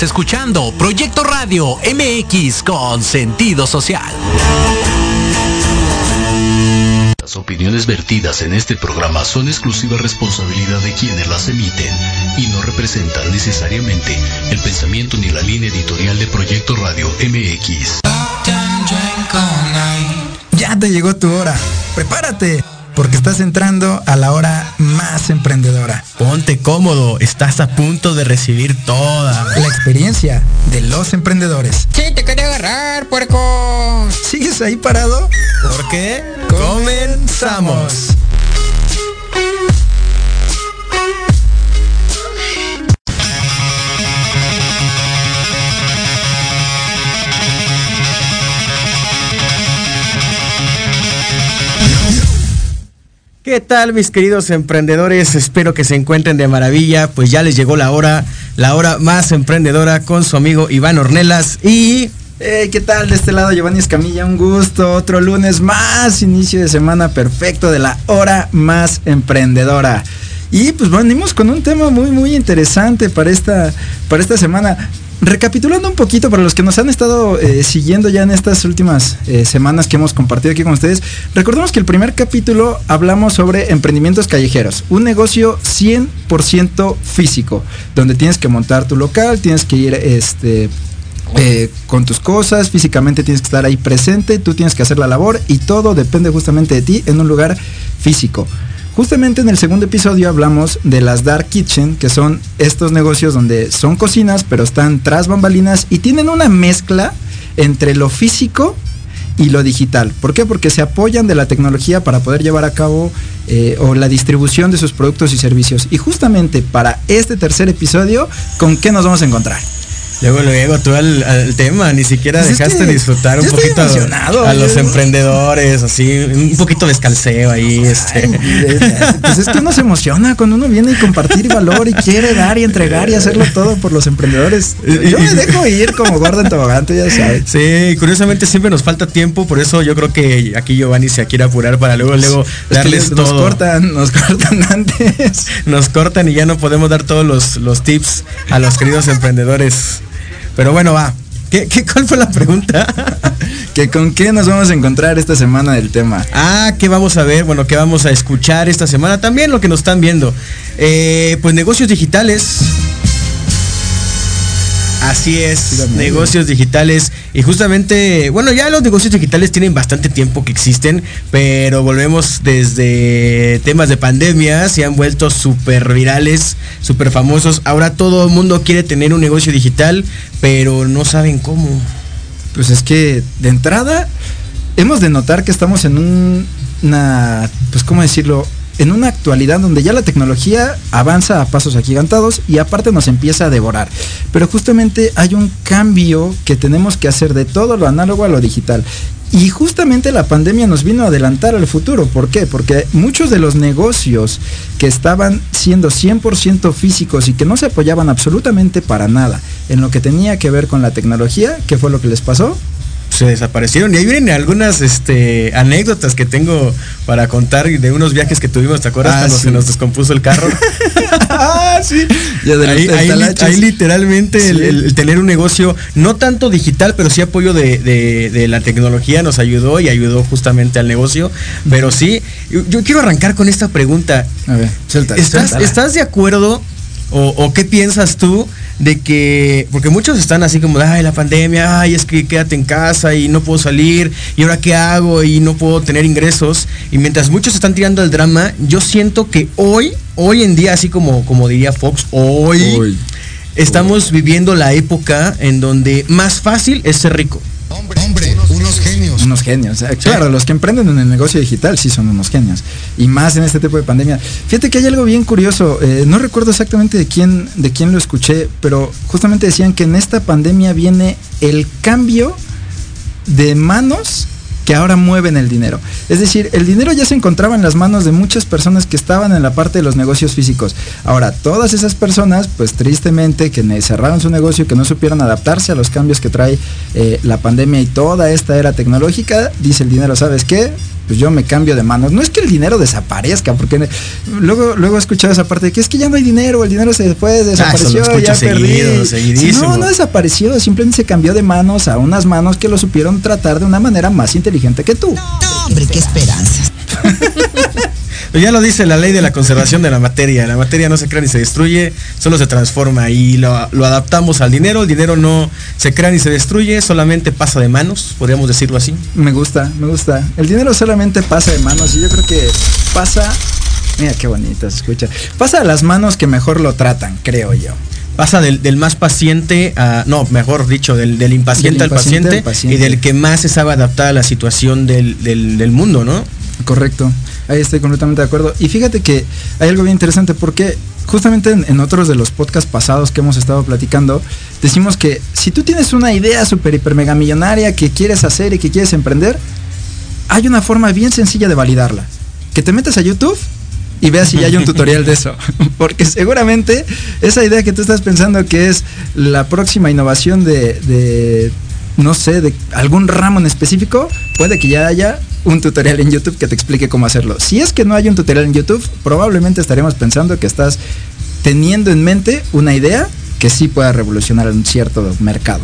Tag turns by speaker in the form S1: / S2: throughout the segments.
S1: Estás escuchando Proyecto Radio MX con sentido social. Las opiniones vertidas en este programa son exclusiva responsabilidad de quienes las emiten y no representan necesariamente el pensamiento ni la línea editorial de Proyecto Radio MX.
S2: Ya te llegó tu hora. Prepárate porque estás entrando a la hora más emprendedora.
S3: Ponte cómodo, estás a punto de recibir toda
S2: la experiencia de los emprendedores.
S4: Sí, te quería agarrar, puerco.
S2: ¿Sigues ahí parado?
S3: Porque comenzamos. ¿Qué tal mis queridos emprendedores? Espero que se encuentren de maravilla, pues ya les llegó la hora, la hora más emprendedora con su amigo Iván Ornelas y...
S2: ¿Qué tal? De este lado Giovanni Escamilla, un gusto, otro lunes más, inicio de semana perfecto de la hora más emprendedora. Y pues venimos con un tema muy muy interesante para esta, para esta semana. Recapitulando un poquito para los que nos han estado eh, siguiendo ya en estas últimas eh, semanas que hemos compartido aquí con ustedes, recordemos que el primer capítulo hablamos sobre emprendimientos callejeros, un negocio 100% físico, donde tienes que montar tu local, tienes que ir este, eh, con tus cosas, físicamente tienes que estar ahí presente, tú tienes que hacer la labor y todo depende justamente de ti en un lugar físico. Justamente en el segundo episodio hablamos de las Dark Kitchen, que son estos negocios donde son cocinas, pero están tras bambalinas y tienen una mezcla entre lo físico y lo digital. ¿Por qué? Porque se apoyan de la tecnología para poder llevar a cabo eh, o la distribución de sus productos y servicios. Y justamente para este tercer episodio, ¿con qué nos vamos a encontrar?
S3: Luego, luego, tú al, al tema, ni siquiera pues dejaste disfrutar un poquito a, los emprendedores, así, un poquito de escalceo ahí. este.
S2: Pues es que uno se emociona cuando uno viene y compartir valor y quiere dar y entregar y hacerlo todo por los emprendedores. Yo me dejo ir como gordo en tobogán, ya sabes.
S3: Sí, curiosamente siempre nos falta tiempo, por eso yo creo que aquí Giovanni se quiere apurar para luego, luego darles todo.
S2: Nos cortan, nos cortan antes.
S3: Nos cortan y ya no podemos dar todos los, los tips a los queridos emprendedores. Pero bueno, va. ¿Qué, cuál fue la pregunta?
S2: ¿Que ¿Con qué nos vamos a encontrar esta semana del tema?
S3: Ah, ¿qué vamos a ver? Bueno, ¿qué vamos a escuchar esta semana? También lo que nos están viendo. Eh, pues negocios digitales. Así es, negocios digitales. Y justamente, bueno, ya los negocios digitales tienen bastante tiempo que existen, pero volvemos desde temas de pandemia, se han vuelto súper virales, súper famosos. Ahora todo el mundo quiere tener un negocio digital, pero no saben cómo.
S2: Pues es que de entrada hemos de notar que estamos en una, pues cómo decirlo, en una actualidad donde ya la tecnología avanza a pasos agigantados y aparte nos empieza a devorar. Pero justamente hay un cambio que tenemos que hacer de todo lo análogo a lo digital. Y justamente la pandemia nos vino a adelantar al futuro. ¿Por qué? Porque muchos de los negocios que estaban siendo 100% físicos y que no se apoyaban absolutamente para nada en lo que tenía que ver con la tecnología, ¿qué fue lo que les pasó?
S3: Se desaparecieron. Y ahí vienen algunas este, anécdotas que tengo para contar de unos viajes que tuvimos, ¿te acuerdas? Ah, cuando se nos descompuso el carro.
S2: ah, sí.
S3: ahí, literalmente el, tener un negocio, no tanto digital, pero sí apoyo de, la tecnología nos ayudó y ayudó justamente al negocio. Pero sí, yo, quiero arrancar con esta pregunta.
S2: A ver,
S3: ¿Estás, ¿Estás de acuerdo o qué piensas tú? De que, porque muchos están así como, ay, la pandemia, ay, es que quédate en casa y no puedo salir, y ahora qué hago y no puedo tener ingresos. Y mientras muchos están tirando el drama, yo siento que hoy, hoy en día, así como, como diría Fox, hoy, estamos viviendo la época en donde más fácil es ser rico.
S2: Hombre, hombre, unos genios. Unos genios. Claro, los que emprenden en el negocio digital sí son unos genios. Y más en este tipo de pandemia. Fíjate que hay algo bien curioso. Eh, no recuerdo exactamente de quién, de quién lo escuché, pero justamente decían que en esta pandemia viene el cambio de manos que ahora mueven el dinero. Es decir, el dinero ya se encontraba en las manos de muchas personas que estaban en la parte de los negocios físicos. Ahora, todas esas personas, pues tristemente, que cerraron su negocio, que no supieron adaptarse a los cambios que trae eh, la pandemia y toda esta era tecnológica, dice el dinero, ¿sabes qué? Pues yo me cambio de manos. No es que el dinero desaparezca, porque luego, luego he escuchado esa parte de que es que ya no hay dinero, el dinero se después
S3: Ah,
S2: desapareció,
S3: lo
S2: ya perdí.
S3: seguido, seguidísimo.
S2: no, no desapareció, simplemente se cambió de manos a unas manos que lo supieron tratar de una manera más inteligente que tú.
S5: Hombre, qué esperanzas.
S3: Pero ya lo dice la ley de la conservación de la materia. La materia no se crea ni se destruye, solo se transforma y lo, lo adaptamos al dinero. El dinero no se crea ni se destruye, solamente pasa de manos, podríamos decirlo así.
S2: Me gusta, me gusta. El dinero solamente pasa de manos y yo creo que pasa. Mira qué bonito se escucha. Pasa a las manos que mejor lo tratan, creo yo.
S3: Pasa del, del más paciente a, no, mejor dicho, del, del impaciente,
S2: Del
S3: al, paciente,
S2: paciente.
S3: y del que más se sabe adaptar a la situación del mundo, ¿no?
S2: Correcto, ahí estoy completamente de acuerdo. Y fíjate que hay algo bien interesante porque justamente en, en otros de los podcasts pasados que hemos estado platicando, decimos que si tú tienes una idea super hiper mega millonaria que quieres hacer y que quieres emprender, hay una forma bien sencilla de validarla. Que te metas a YouTube y veas si ya hay un tutorial de eso. Porque seguramente esa idea que tú estás pensando que es la próxima innovación de, de, no sé, de algún ramo en específico, puede que ya haya un tutorial en YouTube que te explique cómo hacerlo. Si es que no hay un tutorial en YouTube, probablemente estaremos pensando que estás teniendo en mente una idea que sí pueda revolucionar un cierto mercado.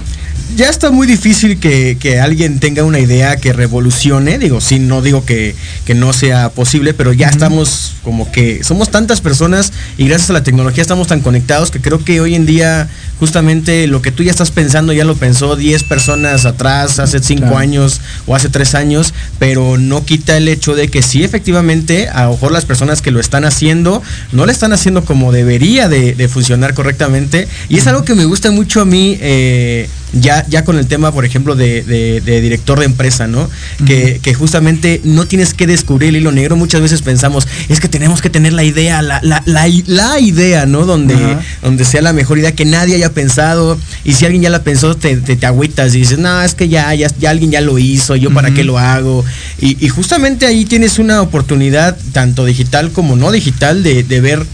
S3: Ya está muy difícil que, que alguien tenga una idea que revolucione. Digo, sí, no digo que, que no sea posible, pero ya estamos como que somos tantas personas y gracias a la tecnología estamos tan conectados que creo que hoy en día justamente lo que tú ya estás pensando ya lo pensó 10 personas atrás, hace 5
S2: Claro.
S3: años o hace 3 años, pero no quita el hecho de que sí efectivamente a lo mejor las personas que lo están haciendo no lo están haciendo como debería de, de funcionar correctamente. Y es algo que me gusta mucho a mí. eh, ya, ya con el tema, por ejemplo, de, de- de director de empresa, ¿no? que, que justamente no tienes que descubrir el hilo negro. Muchas veces pensamos, es que tenemos que tener la idea, la, la, la, la idea, ¿no? Donde, donde sea la mejor idea que nadie haya pensado. Y si alguien ya la pensó, te, te, te agüitas y dices, no, es que ya, ya, ya alguien ya lo hizo, yo para qué lo hago. Y, y justamente ahí tienes una oportunidad, tanto digital como no digital, de, de ver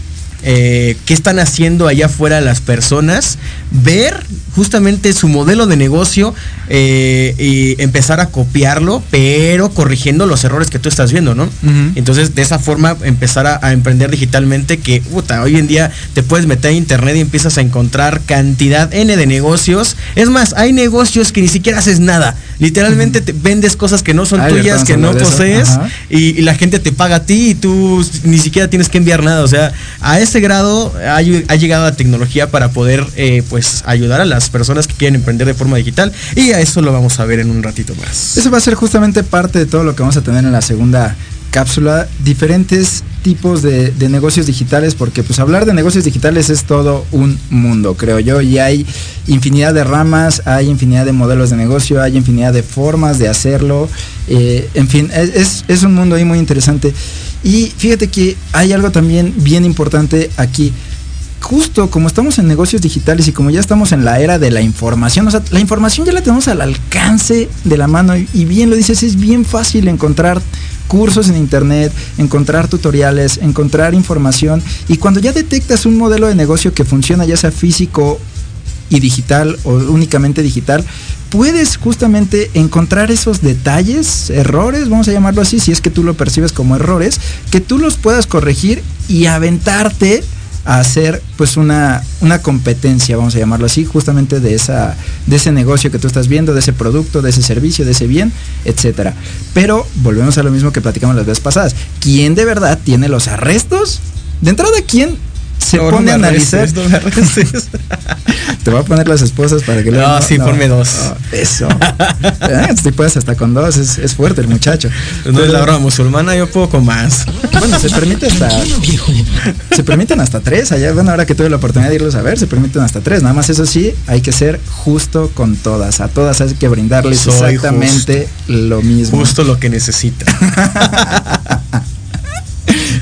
S3: eh, qué están haciendo allá afuera las personas, ver justamente su modelo de negocio eh, y empezar a copiarlo, pero corrigiendo los errores que tú estás viendo, ¿no? Entonces, de esa forma, empezar a, a emprender digitalmente, que puta, hoy en día te puedes meter a internet y empiezas a encontrar cantidad N de negocios. Es más, hay negocios que ni siquiera haces nada. Literalmente te vendes cosas que no son
S2: ya
S3: tuyas, que no
S2: eso.
S3: posees, y, y la gente te paga a ti y tú ni siquiera tienes que enviar nada. O sea, a ese grado ha, ll- ha llegado la tecnología para poder eh, pues ayudar a las personas que quieren emprender de forma digital. Y a eso lo vamos a ver en un ratito más.
S2: Eso va a ser justamente parte de todo lo que vamos a tener en la segunda cápsula. Diferentes tipos de, de negocios digitales, porque pues hablar de negocios digitales es todo un mundo, creo yo, y hay infinidad de ramas, hay infinidad de modelos de negocio, hay infinidad de formas de hacerlo, eh, en fin, es, es- un mundo ahí muy interesante. Y fíjate que hay algo también bien importante aquí justo como estamos en negocios digitales y como ya estamos en la era de la información, o sea, la información ya la tenemos al alcance de la mano y, y bien lo dices, es bien fácil encontrar cursos en internet, encontrar tutoriales, encontrar información y cuando ya detectas un modelo de negocio que funciona ya sea físico y digital o únicamente digital, puedes justamente encontrar esos detalles, errores, vamos a llamarlo así, si es que tú lo percibes como errores, que tú los puedas corregir y aventarte a hacer pues una, una competencia, vamos a llamarlo así, justamente de esa de ese negocio que tú estás viendo, de ese producto, de ese servicio, de ese bien, etcétera. Pero volvemos a lo mismo que platicamos las veces pasadas. ¿Quién de verdad tiene los arrestos? De entrada, ¿quién se
S3: No, no
S2: pone a analizar?
S3: no.
S2: Te voy a poner las esposas para que
S3: No, sí, ponme dos.
S2: eso. Eh, Si puedes hasta con dos, es, es fuerte el muchacho.
S3: No es la broma musulmana, yo puedo con más.
S2: Bueno, se permite hasta. Se permiten hasta tres. Allá, bueno, ahora que tuve la oportunidad de irlos a ver, se permiten hasta tres. Nada más eso sí, hay que ser justo con todas. A todas hay que brindarles
S3: Soy
S2: exactamente lo mismo.
S3: Justo lo que necesita.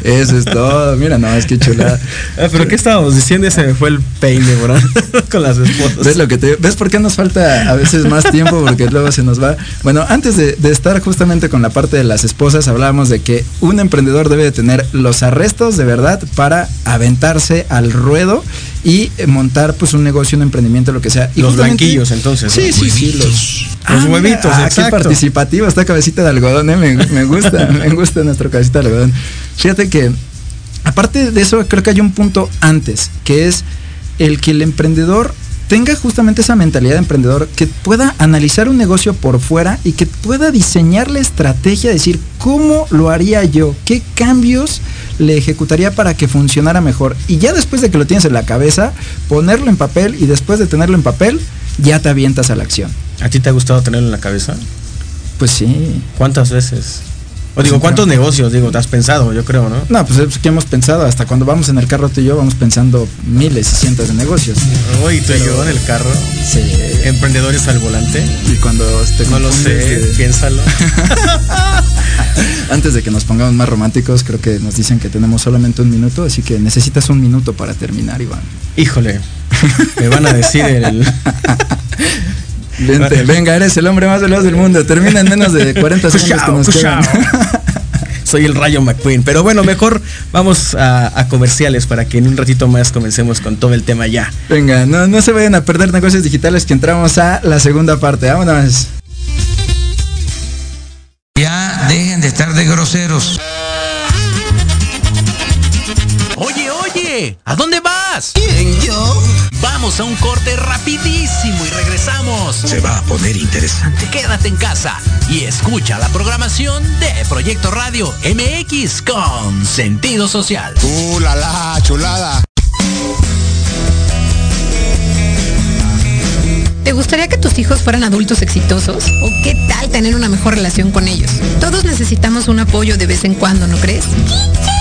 S2: Eso es todo. Mira, no, es que chulada.
S3: Ah, Pero ¿qué estábamos diciendo? Ya Se me fue el peine, bro. con las esposas.
S2: ¿Ves lo que te ¿Ves por qué nos falta a veces más tiempo? Porque luego se nos va. Bueno, antes de, de estar justamente con la parte de las esposas, hablábamos de que un emprendedor debe de tener los arrestos de verdad para aventarse al ruedo y montar pues un negocio, un emprendimiento, lo que sea. Y
S3: Los blanquillos, entonces,
S2: Sí,
S3: ¿no?
S2: sí, sí. Los,
S3: Los
S2: Ah, mira,
S3: huevitos,
S2: ah,
S3: exacto.
S2: Qué participativo, esta cabecita de algodón, eh, me, me gusta, me gusta nuestra cabecita de algodón. Fíjate que, aparte de eso, creo que hay un punto antes, que es el que el emprendedor tenga justamente esa mentalidad de emprendedor, que pueda analizar un negocio por fuera y que pueda diseñar la estrategia, decir, ¿cómo lo haría yo? ¿Qué cambios le ejecutaría para que funcionara mejor? Y ya después de que lo tienes en la cabeza, ponerlo en papel y después de tenerlo en papel, ya te avientas a la acción.
S3: ¿A ti te ha gustado tenerlo en la cabeza?
S2: Pues sí.
S3: ¿Cuántas veces? O digo, ¿cuántos negocios? Digo, te has pensado, yo creo, ¿no?
S2: No, pues es que hemos pensado, hasta cuando vamos en el carro tú y yo, vamos pensando miles y cientos de negocios.
S3: Hoy tú y yo en el carro.
S2: Sí.
S3: Emprendedores al volante.
S2: Y cuando te
S3: No lo sé,
S2: de-
S3: piénsalo.
S2: Antes de que nos pongamos más románticos, creo que nos dicen que tenemos solamente un minuto, así que necesitas un minuto para terminar, Iván.
S3: Híjole, me van a decir el...
S2: Vente, venga, eres el hombre más veloz del mundo. Termina en menos de 40 segundos que nos quedan.
S3: Soy el Rayo McQueen. Pero bueno, mejor vamos a, a comerciales para que en un ratito más comencemos con todo el tema ya.
S2: Venga, no, no se vayan a perder negocios digitales que entramos a la segunda parte. Vámonos.
S6: Ya dejen de estar de groseros.
S1: Oye, ¿a dónde vas?
S5: ¿Quién, yo?
S1: Vamos a un corte rapidísimo y regresamos.
S6: Se va a poner interesante.
S1: Quédate en casa y escucha la programación de Proyecto Radio MX con sentido social.
S7: ¡Uh, la, la, chulada!
S8: ¿Te gustaría que tus hijos fueran adultos exitosos? ¿O qué tal tener una mejor relación con ellos? Todos necesitamos un apoyo de vez en cuando, ¿no crees? Ana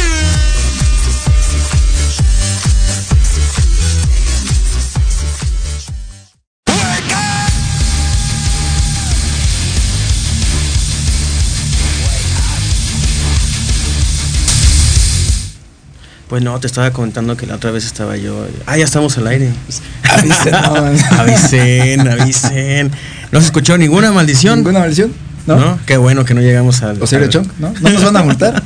S3: Pues no, te estaba comentando que la otra vez estaba yo. Ah, ya estamos al aire.
S2: Avisen,
S3: avisen, avisen. No se escuchó ninguna maldición.
S2: ¿Ninguna maldición? ¿No?
S3: ¿No? Qué bueno que no llegamos al.
S2: ¿O serio
S3: al-
S2: chonk? ¿No? ¿No nos van a multar?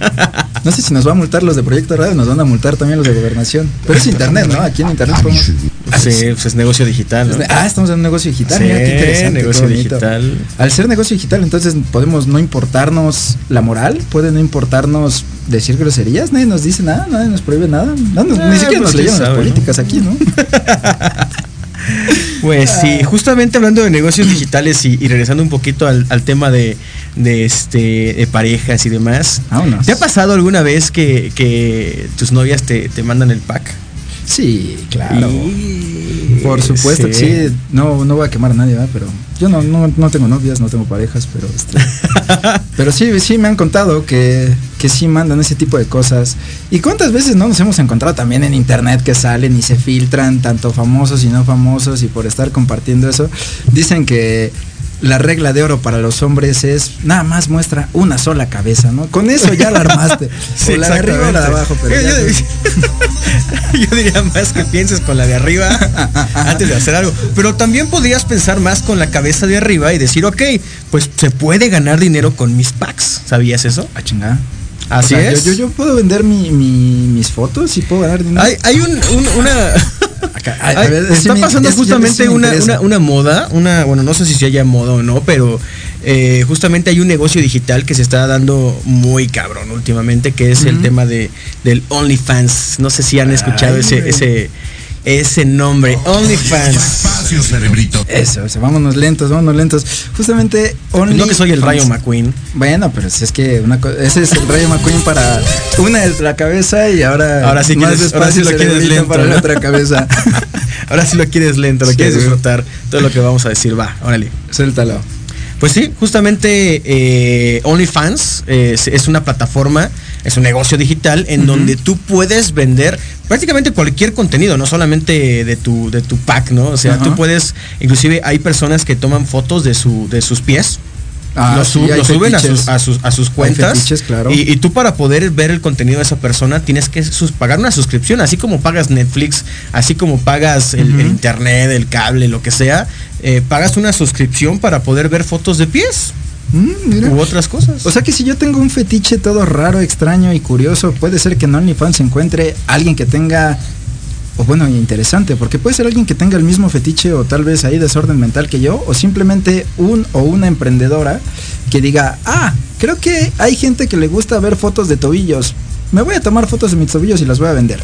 S2: No sé si nos va a multar los de Proyecto Radio, nos van a multar también los de Gobernación. Pero es internet, ¿no? Aquí en internet podemos...
S3: Sí, pues es negocio digital. ¿no?
S2: Ah, estamos en un negocio digital.
S3: Sí,
S2: mira qué interesante.
S3: negocio digital.
S2: Al ser negocio digital, entonces podemos no importarnos la moral, puede no importarnos decir groserías, nadie nos dice nada, nadie nos prohíbe nada. No, no,
S3: Ah,
S2: ni siquiera
S3: pues
S2: nos leyeron las políticas aquí, ¿no?
S3: Pues sí, justamente hablando de negocios digitales y, y regresando un poquito al, al tema de, de, este de parejas y demás.
S2: Vámonos.
S3: ¿Te ha pasado alguna vez que, que tus novias te, te mandan el pack?
S2: Sí, claro.
S3: Y-
S2: Por supuesto, sí. No, no voy a quemar a nadie, ¿verdad? Pero Yo no, no, no tengo novias, no tengo parejas, pero este, pero sí, sí me han contado que, que sí mandan ese tipo de cosas. ¿Y cuántas veces no nos hemos encontrado también en internet que salen y se filtran tanto famosos y no famosos y por estar compartiendo eso? Dicen que la regla de oro para los hombres es nada más muestra una sola cabeza, ¿no? Con eso ya la armaste.
S3: Sí,
S2: o la de arriba o la de abajo, pero
S3: Yo-
S2: ya
S3: yo- Yo diría más que pienses con la de arriba antes de hacer algo. Pero también podrías pensar más con la cabeza de arriba y decir, ok, pues se puede ganar dinero con mis packs. ¿Sabías eso?
S2: Ah, chingada.
S3: Así
S2: O sea,
S3: es.
S2: Yo, puedo vender mi, mi- mis fotos y puedo ganar dinero.
S3: Hay, hay un, un- una.
S2: Acá, a- a
S3: Ay,
S2: ver, sí
S3: está
S2: me-
S3: pasando
S2: es-
S3: justamente una, una, una moda, una, bueno, no sé si se haya moda o no, pero eh, justamente hay un negocio digital que se está dando muy cabrón últimamente, que es el tema de del OnlyFans. No sé si han escuchado
S2: Ay,
S3: ese, ese, ese nombre, OnlyFans.
S7: Espacio, cerebrito.
S2: Eso, eso, vámonos lentos, vámonos lentos. Justamente Only
S3: No que soy el Rayo
S2: Fans-
S3: McQueen.
S2: Bueno, pero si es que una co- ese es el Rayo McQueen para una de la cabeza y ahora,
S3: Ahora sí
S2: más
S3: quieres- ahora sí lo quieres lento,
S2: para la otra cabeza.
S3: Ahora sí lo quieres lento, lo
S2: Sí,
S3: quieres disfrutar. Todo lo que vamos a decir, va, órale.
S2: Suéltalo.
S3: Pues sí, justamente eh, OnlyFans eh, es, es una plataforma, es un negocio digital en donde tú puedes vender prácticamente cualquier contenido, no solamente de tu, de tu pack, ¿no? O sea, tú puedes, inclusive hay personas que toman fotos de, su, de sus pies.
S2: Ah,
S3: lo,
S2: sí,
S3: sub-
S2: hay
S3: lo suben a sus, a sus, a sus
S2: Hay
S3: cuentas.
S2: fetiches, claro.
S3: y, y tú para poder ver el contenido de esa persona tienes que sus- pagar una suscripción, así como pagas Netflix, así como pagas el internet, el cable, lo que sea, eh, pagas una suscripción para poder ver fotos de pies
S2: Mm,
S3: u otras cosas.
S2: O sea que si yo tengo un fetiche todo raro, extraño y curioso, puede ser que en OnlyFans se encuentre alguien que tenga, o bueno, interesante, porque puede ser alguien que tenga el mismo fetiche o tal vez ahí desorden mental que yo, o simplemente un o una emprendedora que diga, ah, creo que hay gente que le gusta ver fotos de tobillos. Me voy a tomar fotos de mis tobillos y las voy a vender.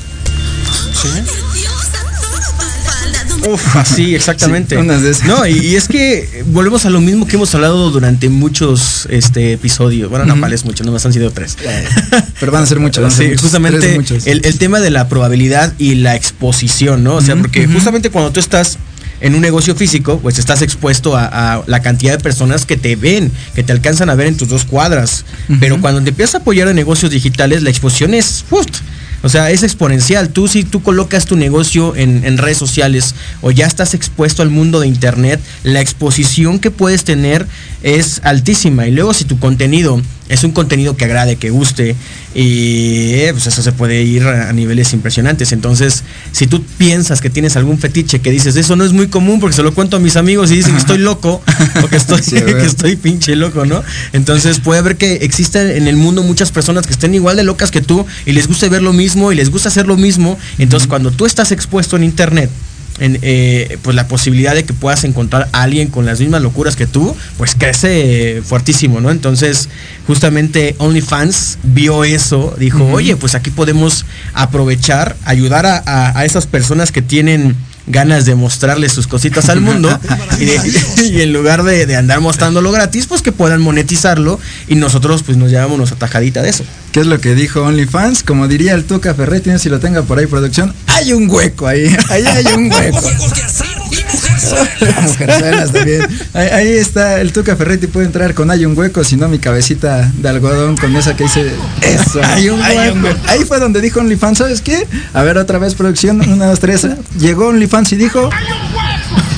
S3: Uf, así, exactamente.
S2: Sí, unas de esas.
S3: No, y, y es que volvemos a lo mismo que hemos hablado durante muchos este episodios. Bueno, no,
S2: Ujú.
S3: vale, es mucho, nomás han sido tres.
S2: Pero van a ser muchos. van a ser
S3: Sí,
S2: muchos,
S3: justamente
S2: muchos.
S3: el, el tema de la probabilidad y la exposición, ¿no? O sea, porque justamente cuando tú estás en un negocio físico, pues estás expuesto a, a la cantidad de personas que te ven, que te alcanzan a ver en tus dos cuadras. Pero cuando te empiezas a apoyar en negocios digitales, la exposición es. O sea, es exponencial. Tú si tú colocas tu negocio en, en redes sociales o ya estás expuesto al mundo de internet, la exposición que puedes tener es altísima. Y luego si tu contenido es un contenido que agrade, que guste, y eh, pues eso se puede ir a, niveles impresionantes. Entonces, si tú piensas que tienes algún fetiche que dices, eso no es muy común porque se lo cuento a mis amigos y dicen que estoy loco, o que estoy,
S2: Sí,
S3: que estoy pinche loco, ¿no? Entonces puede haber que existen en el mundo muchas personas que estén igual de locas que tú y les gusta ver lo mismo y les gusta hacer lo mismo. Entonces cuando tú estás expuesto en internet, en, eh, pues la posibilidad de que puedas encontrar a alguien con las mismas locuras que tú, pues crece fuertísimo, ¿no? Entonces, justamente OnlyFans vio eso, dijo, oye, pues aquí podemos aprovechar, ayudar a, a- a esas personas que tienen ganas de mostrarle sus cositas al mundo y, de- y en lugar de, de andar mostrándolo gratis, pues que puedan monetizarlo y nosotros pues nos llevamos nuestra tajadita de eso.
S2: ¿Qué es lo que dijo OnlyFans? Como diría el Tuca Ferretti, si lo tenga por ahí producción, hay un hueco ahí, ahí hay un hueco. Mujerzuelas también. Ahí, ahí está el Tuca Ferretti, puede entrar con hay un hueco, si no mi cabecita de algodón con esa que dice eso.
S3: Hay un hueco.
S2: Ahí fue donde dijo OnlyFans, ¿sabes qué? A ver otra vez producción, una, dos, tres. Llegó OnlyFans y dijo,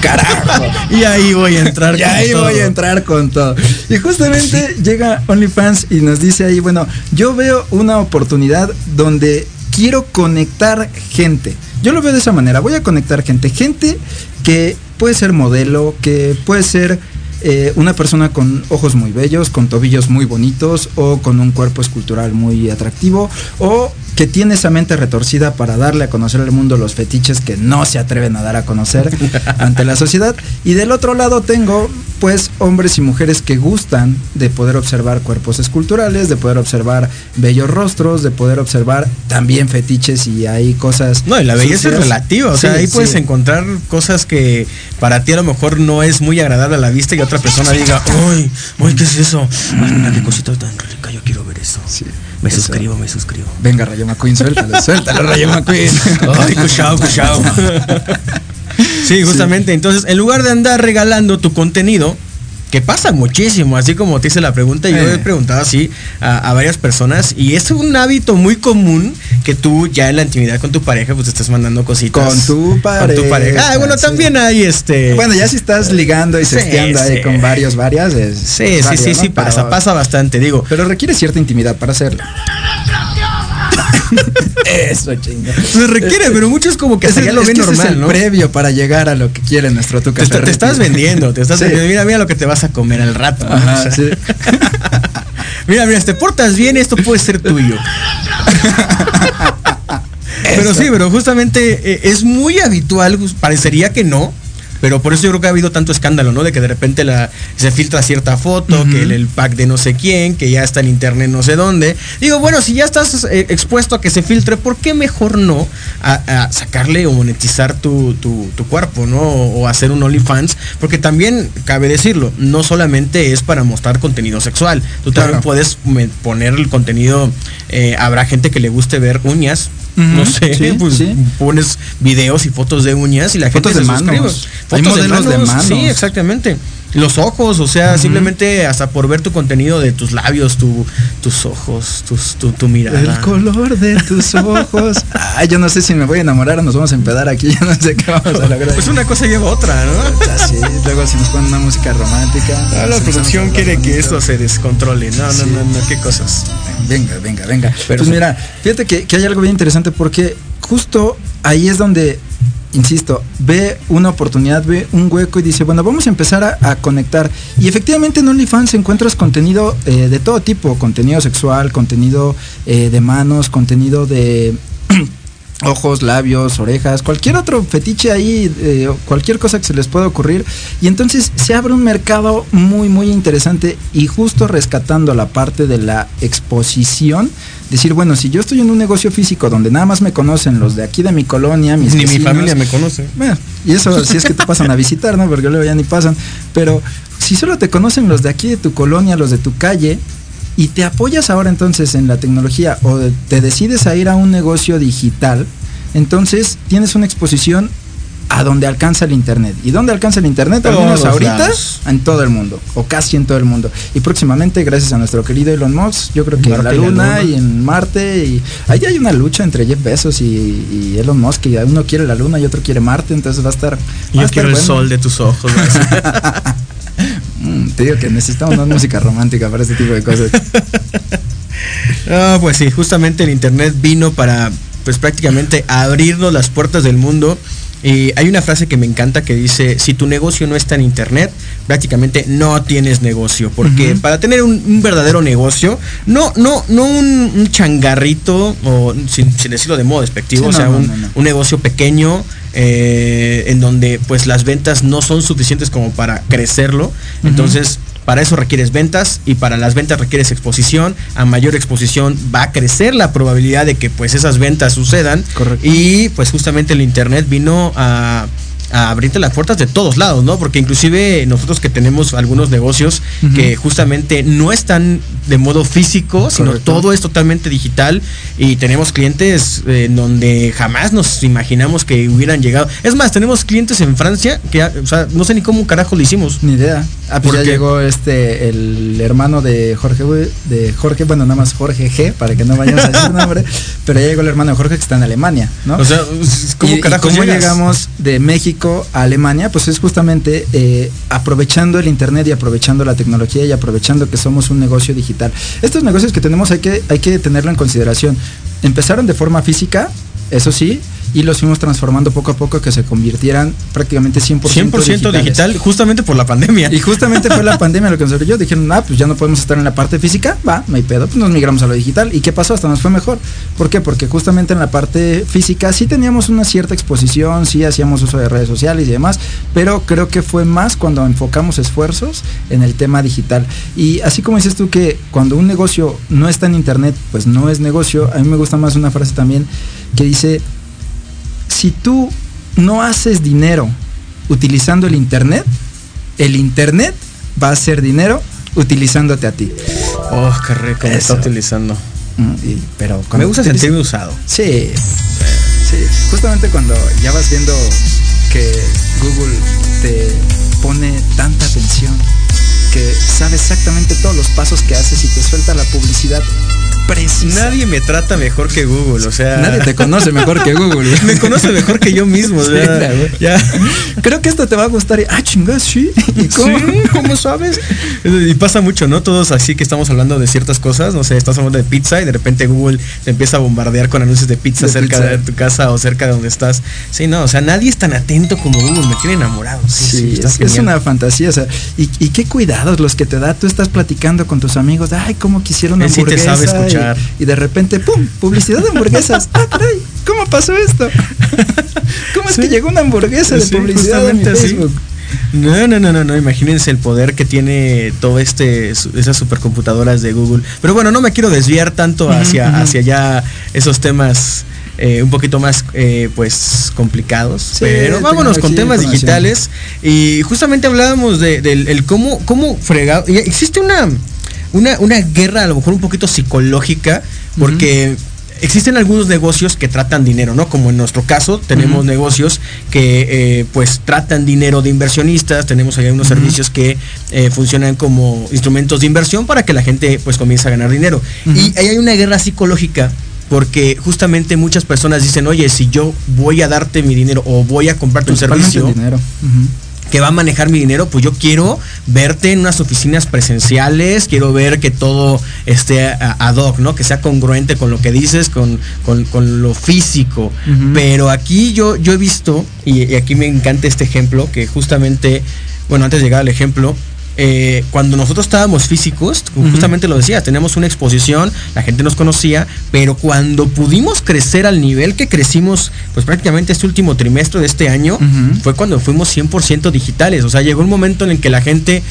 S2: carajo.
S3: Y ahí voy a entrar.
S2: Y
S3: con
S2: ahí
S3: todo.
S2: voy a entrar con todo. Y justamente llega OnlyFans y nos dice ahí, bueno, yo veo una oportunidad donde quiero conectar gente. Yo lo veo de esa manera, voy a conectar gente. Gente que puede ser modelo, que puede ser eh, una persona con ojos muy bellos, con tobillos muy bonitos o con un cuerpo escultural muy atractivo o que tiene esa mente retorcida para darle a conocer al mundo los fetiches que no se atreven a dar a conocer ante la sociedad. Y del otro lado tengo pues hombres y mujeres que gustan de poder observar cuerpos esculturales, de poder observar bellos rostros, de poder observar también fetiches y hay cosas.
S3: No, y la belleza es relativa, o sea,
S2: Sí,
S3: ahí
S2: sí.
S3: puedes encontrar cosas que para ti a lo mejor no es muy agradable a la vista y otra persona diga, ¡ay! ¡ay, qué es eso! ¡Ay, mira qué cosita tan rica! Yo quiero ver eso.
S2: Sí,
S3: me
S2: eso.
S3: suscribo, me suscribo.
S2: Venga, Rayo McQueen, suéltalo, suéltalo, Rayo McQueen.
S3: ¡Ay, cuchao, cuchao! Sí, justamente. Entonces, en lugar de andar regalando tu contenido, que pasa muchísimo, así como te hice la pregunta, yo
S2: Eh.
S3: he preguntado así a, a varias personas y es un hábito muy común que tú ya en la intimidad con tu pareja pues te estés mandando cositas.
S2: Con tu
S3: Con tu pareja. Ah, bueno,
S2: sí.
S3: también hay este...
S2: Bueno, ya si estás ligando y
S3: Sí,
S2: sexteando ahí
S3: sí.
S2: con varios, varias, es,
S3: Sí, sí, sí,
S2: ¿no?
S3: sí, pasa,
S2: Pero-
S3: pasa bastante, digo.
S2: Pero requiere cierta intimidad para hacerlo. Eso, chinga.
S3: Se requiere, pero muchos como que ya lo
S2: es
S3: ven
S2: ese
S3: normal,
S2: es el
S3: ¿no?
S2: previo para llegar a lo que quiere nuestro Tuca
S3: Te, estás vendiendo, te estás
S2: Sí.
S3: vendiendo. Mira, mira lo que te vas a comer al rato. ¿no?
S2: Ajá,
S3: O sea,
S2: sí.
S3: Mira, mira, si te portas bien, esto puede ser tuyo. pero sí, pero justamente eh, es muy habitual, parecería que no. Pero por eso yo creo que ha habido tanto escándalo, ¿no? De que de repente la, se filtra cierta foto, que el, el pack de no sé quién, que ya está en internet no sé dónde. Digo, bueno, si ya estás eh, expuesto a que se filtre, ¿por qué mejor no a, a sacarle o monetizar tu, tu- tu cuerpo, ¿no? O, o hacer un OnlyFans. Porque también, cabe decirlo, no solamente es para mostrar contenido sexual. Tú también puedes poner el contenido, eh, habrá gente que le guste ver uñas. No sé,
S2: sí,
S3: pues
S2: sí.
S3: pones videos y fotos de uñas y la gente
S2: Fotos de
S3: se
S2: manos. Hay de manos.
S3: Sí, exactamente. Los ojos, o sea, simplemente hasta por ver tu contenido de tus labios, tu, tus ojos, tus, tu, tu mirada.
S2: El color de tus ojos. Ay, yo no sé si me voy a enamorar o nos vamos a empedar aquí. Yo no sé qué vamos a lograr.
S3: Pues una cosa lleva otra, ¿no?
S2: Así, luego si nos ponen una música romántica.
S3: Ah, la producción quiere que esto se descontrole. No,
S2: Sí.
S3: no, no, no, qué cosas.
S2: Venga, venga, venga.
S3: Pero
S2: pues
S3: sí.
S2: mira, fíjate que, que hay algo bien interesante porque justo ahí es donde, insisto, ve una oportunidad, ve un hueco y dice, bueno, vamos a empezar a, conectar. Y efectivamente en OnlyFans encuentras contenido eh, de todo tipo, contenido sexual, contenido eh, de manos, contenido de... ojos, labios, orejas, cualquier otro fetiche ahí, eh, cualquier cosa que se les pueda ocurrir. Y entonces se abre un mercado muy, muy interesante y justo rescatando la parte de la exposición. Decir, bueno, si yo estoy en un negocio físico donde nada más me conocen los de aquí de mi colonia, mis
S3: Ni mi familia me conoce.
S2: bueno, y eso si es que te pasan a visitar, ¿no? Porque luego ya ni pasan. Pero si solo te conocen los de aquí de tu colonia, los de tu calle, y te apoyas ahora entonces en la tecnología o te decides a ir a un negocio digital, entonces tienes una exposición a donde alcanza el internet. ¿Y dónde alcanza el internet? Al menos ahorita,
S3: lados.
S2: en todo el mundo, o casi en todo el mundo. Y próximamente, gracias a nuestro querido Elon Musk, yo creo que en la luna, y en Marte, y ahí hay una lucha entre Jeff Bezos y, y Elon Musk, y uno quiere la luna y otro quiere Marte, entonces va a estar... va a
S3: Yo
S2: estar
S3: quiero el sol de tus ojos. ¿no?
S2: Mm, te digo que necesitamos más música romántica para este tipo de cosas.
S3: Ah, pues sí, justamente el internet vino para, pues prácticamente abrirnos las puertas del mundo. Y hay una frase que me encanta que dice, si tu negocio no está en internet, prácticamente no tienes negocio. Porque para tener un, un verdadero negocio, no, no, no un, un changarrito, o sin, sin decirlo de modo despectivo,
S2: Sí,
S3: o
S2: no,
S3: sea,
S2: no,
S3: un,
S2: no, no.
S3: un negocio pequeño, eh, en donde pues las ventas no son suficientes como para crecerlo. Entonces, para eso requieres ventas y para las ventas requieres exposición. A mayor exposición va a crecer la probabilidad de que pues esas ventas sucedan.
S2: Correcto.
S3: Y pues justamente el internet vino a, a abrirte las puertas de todos lados, ¿no? Porque inclusive nosotros que tenemos algunos negocios que justamente no están de modo físico, sino
S2: Correcto.
S3: todo es totalmente digital y tenemos clientes eh, en donde jamás nos imaginamos que hubieran llegado. Es más, tenemos clientes en Francia que, ah, o sea, no sé ni cómo carajo lo hicimos.
S2: Ni idea. Ah, pues ya llegó este, el hermano de Jorge, de Jorge, bueno, nada más Jorge G, para que no vayamos a decir nombre, pero ya llegó el hermano de Jorge que está en Alemania, ¿no?
S3: O sea, ¿cómo
S2: y, y
S3: carajo
S2: cómo
S3: llegas?
S2: llegamos de México a Alemania? Pues es justamente eh, aprovechando el internet y aprovechando la tecnología y aprovechando que somos un negocio digital. Estos negocios que tenemos hay que, hay que tenerlo en consideración. Empezaron de forma física, eso sí, y los fuimos transformando poco a poco que se convirtieran prácticamente 100%,
S3: 100%
S2: digitales.
S3: digital, justamente por la pandemia.
S2: Y justamente fue la pandemia lo que nos yo Dijeron, ah, pues ya no podemos estar en la parte física, va, no hay pedo, pues nos migramos a lo digital. ¿Y qué pasó? Hasta nos fue mejor. ¿Por qué? Porque justamente en la parte física sí teníamos una cierta exposición, sí hacíamos uso de redes sociales y demás, pero creo que fue más cuando enfocamos esfuerzos en el tema digital. Y así como dices tú que cuando un negocio no está en internet, pues no es negocio, a mí me gusta más una frase también que dice, si tú no haces dinero utilizando el internet, el internet va a hacer dinero utilizándote a ti.
S3: Oh, qué rico, me está utilizando.
S2: Mm, y- pero
S3: Me gusta
S2: utiliza-
S3: sentirme usado.
S2: Sí, sí, justamente cuando ya vas viendo que Google te pone tanta atención que sabe exactamente todos los pasos que haces y te suelta la publicidad precisa.
S3: Nadie me trata mejor que Google, o sea.
S2: Nadie te conoce mejor que Google.
S3: me conoce mejor que yo mismo,
S2: Sí, claro.
S3: ya.
S2: Creo que esto te va a gustar. y- Ah, chingas, sí. ¿Y cómo?
S3: Sí, ¿cómo sabes? Y pasa mucho, ¿no? Todos así que estamos hablando de ciertas cosas, no sé, estás hablando de pizza y de repente Google te empieza a bombardear con anuncios de pizza
S2: De
S3: cerca
S2: pizza.
S3: de tu casa o cerca de donde estás. Sí, no, o sea, nadie es tan atento como Google, me tiene enamorado. Sí,
S2: Sí, es, una fantasía. O sea, y, y qué cuidados los que te da. Tú estás platicando con tus amigos. Ay, cómo quisiera una
S3: te sabe escuchar.
S2: Y, y de repente, ¡pum! Publicidad de hamburguesas. ¡Ah, caray! ¿Cómo pasó esto? ¿Cómo es que llegó una hamburguesa de
S3: Sí,
S2: publicidad en mi
S3: justamente así.
S2: Facebook?
S3: No, no, no, no, no, imagínense el poder que tiene todo este, su- esas supercomputadoras de Google. Pero bueno, no me quiero desviar tanto hacia, hacia allá esos temas eh, un poquito más eh, pues complicados.
S2: Sí,
S3: pero vámonos con temas digitales. Y justamente hablábamos de, del el cómo, cómo fregado. y Existe una, una, una guerra a lo mejor un poquito psicológica, porque existen algunos negocios que tratan dinero, ¿no? Como en nuestro caso, tenemos negocios que eh, pues tratan dinero de inversionistas, tenemos ahí unos servicios que eh, funcionan como instrumentos de inversión para que la gente pues comience a ganar dinero. Y ahí hay una guerra psicológica. Porque justamente muchas personas dicen, oye, si yo voy a darte mi dinero o voy a comprarte un servicio,
S2: dinero.
S3: Que va a manejar mi dinero, pues yo quiero verte en unas oficinas presenciales, quiero ver que todo esté ad hoc, ¿no? Que sea congruente con lo que dices, con, con- con lo físico. Pero aquí yo, yo he visto, y, y aquí me encanta este ejemplo, que justamente, bueno, antes de llegar al ejemplo, eh, cuando nosotros estábamos físicos, justamente lo decía, tenemos una exposición, la gente nos conocía, pero cuando pudimos crecer al nivel que crecimos, pues prácticamente este último trimestre de este año, fue cuando fuimos 100% digitales. O sea, llegó un momento en el que la gente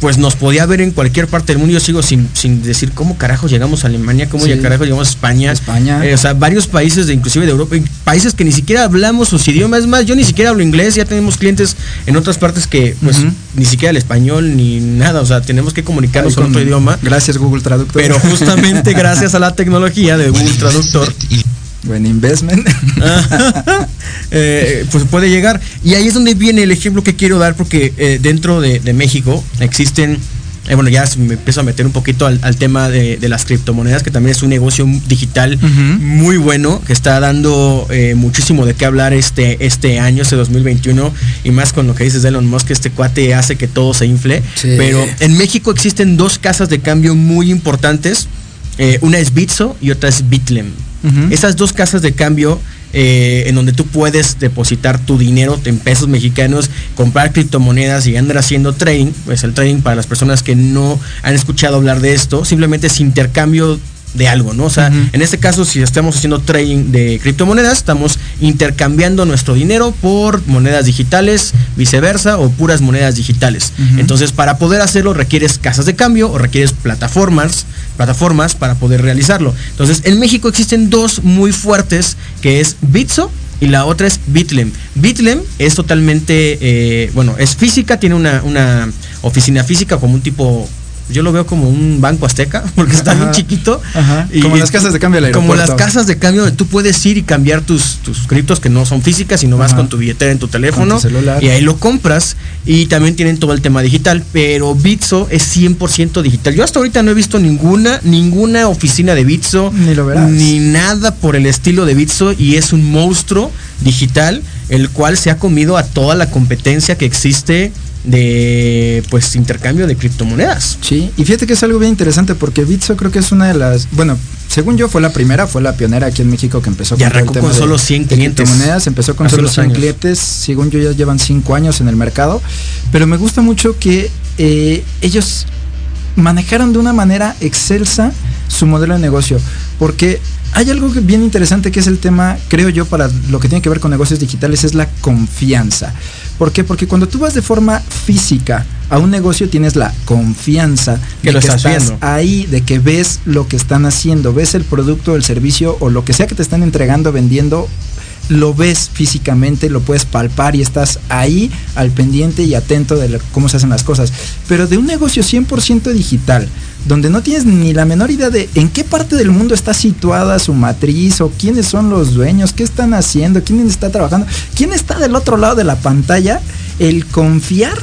S3: pues nos podía ver en cualquier parte del mundo. Yo sigo sin, sin decir cómo carajo llegamos a Alemania, cómo
S2: Sí.
S3: ya carajo llegamos a España.
S2: España.
S3: Eh, o sea, varios países, de, inclusive de Europa, y países que ni siquiera hablamos sus idiomas. Es más, yo ni siquiera hablo inglés, ya tenemos clientes en otras partes que pues ni siquiera el español ni nada. O sea, tenemos que comunicarnos con
S2: con-
S3: otro idioma.
S2: Gracias, Google Traductor.
S3: Pero justamente gracias a la tecnología de Google Traductor,
S2: Buen investment.
S3: eh, pues puede llegar. Y ahí es donde viene el ejemplo que quiero dar, porque eh, dentro de, de México existen, eh, bueno, ya me empiezo a meter un poquito al, al tema de, de las criptomonedas, que también es un negocio digital muy bueno, que está dando muchísimo de qué hablar este, este año, este 2021, y más con lo que dices de Elon Musk, este cuate hace que todo se infle.
S2: Sí.
S3: Pero en México existen dos casas de cambio muy importantes. Una es Bitso y otra es Bitlem. Esas dos casas de cambio eh, en donde tú puedes depositar tu dinero en pesos mexicanos, comprar criptomonedas y andar haciendo trading, pues el trading para las personas que no han escuchado hablar de esto, simplemente es intercambio de algo, ¿no? O sea, en este caso, si estamos haciendo trading de criptomonedas, estamos intercambiando nuestro dinero por monedas digitales, viceversa, o puras monedas digitales. Entonces, para poder hacerlo requieres casas de cambio o requieres plataformas, plataformas para poder realizarlo. Entonces, en México existen dos muy fuertes, que es Bitso y la otra es Bitlem. Bitlem es totalmente, eh, bueno, es física, tiene una, una oficina física como un tipo, yo lo veo como un banco azteca, porque está bien
S2: Ajá.
S3: chiquito.
S2: Ajá. Como las casas de cambio del
S3: Como las
S2: aeropuerto.
S3: casas de cambio donde tú puedes ir y cambiar tus, tus criptos que no son físicas, sino vas
S2: Ajá.
S3: con tu billetera en tu teléfono
S2: tu celular.
S3: y ahí lo compras y también tienen todo el tema digital, pero Bitso es 100% digital. Yo hasta ahorita no he visto ninguna ninguna oficina de Bitso
S2: Ni lo verás.
S3: ni nada por el estilo de Bitso y es un monstruo digital el cual se ha comido a toda la competencia que existe de pues intercambio de criptomonedas.
S2: Sí, y fíjate que es algo bien interesante porque Bitso creo que es una de las, bueno, según yo fue la primera, fue la pionera aquí en México que empezó
S3: Y
S2: el tema
S3: con
S2: de-
S3: solo 100
S2: de
S3: clientes.
S2: criptomonedas, empezó con solo
S3: unos
S2: 100
S3: años.
S2: clientes, según yo ya llevan 5 años en el mercado, pero me gusta mucho que eh, ellos manejaron de una manera excelsa su modelo de negocio, porque hay algo que bien interesante que es el tema, creo yo, para lo que tiene que ver con negocios digitales, es la confianza. ¿Por qué? Porque cuando tú vas de forma física a un negocio tienes la confianza
S3: Que
S2: de
S3: lo estás viendo.
S2: ahí, de que ves lo que están haciendo, ves el producto, el servicio o lo que sea que te están entregando, vendiendo, lo ves físicamente, lo puedes palpar y estás ahí al pendiente y atento de cómo se hacen las cosas. Pero de un negocio 100% digital, donde no tienes ni la menor idea de en qué parte del mundo está situada su matriz o quiénes son los dueños, qué están haciendo, quién está trabajando, quién está del otro lado de la pantalla, el confiar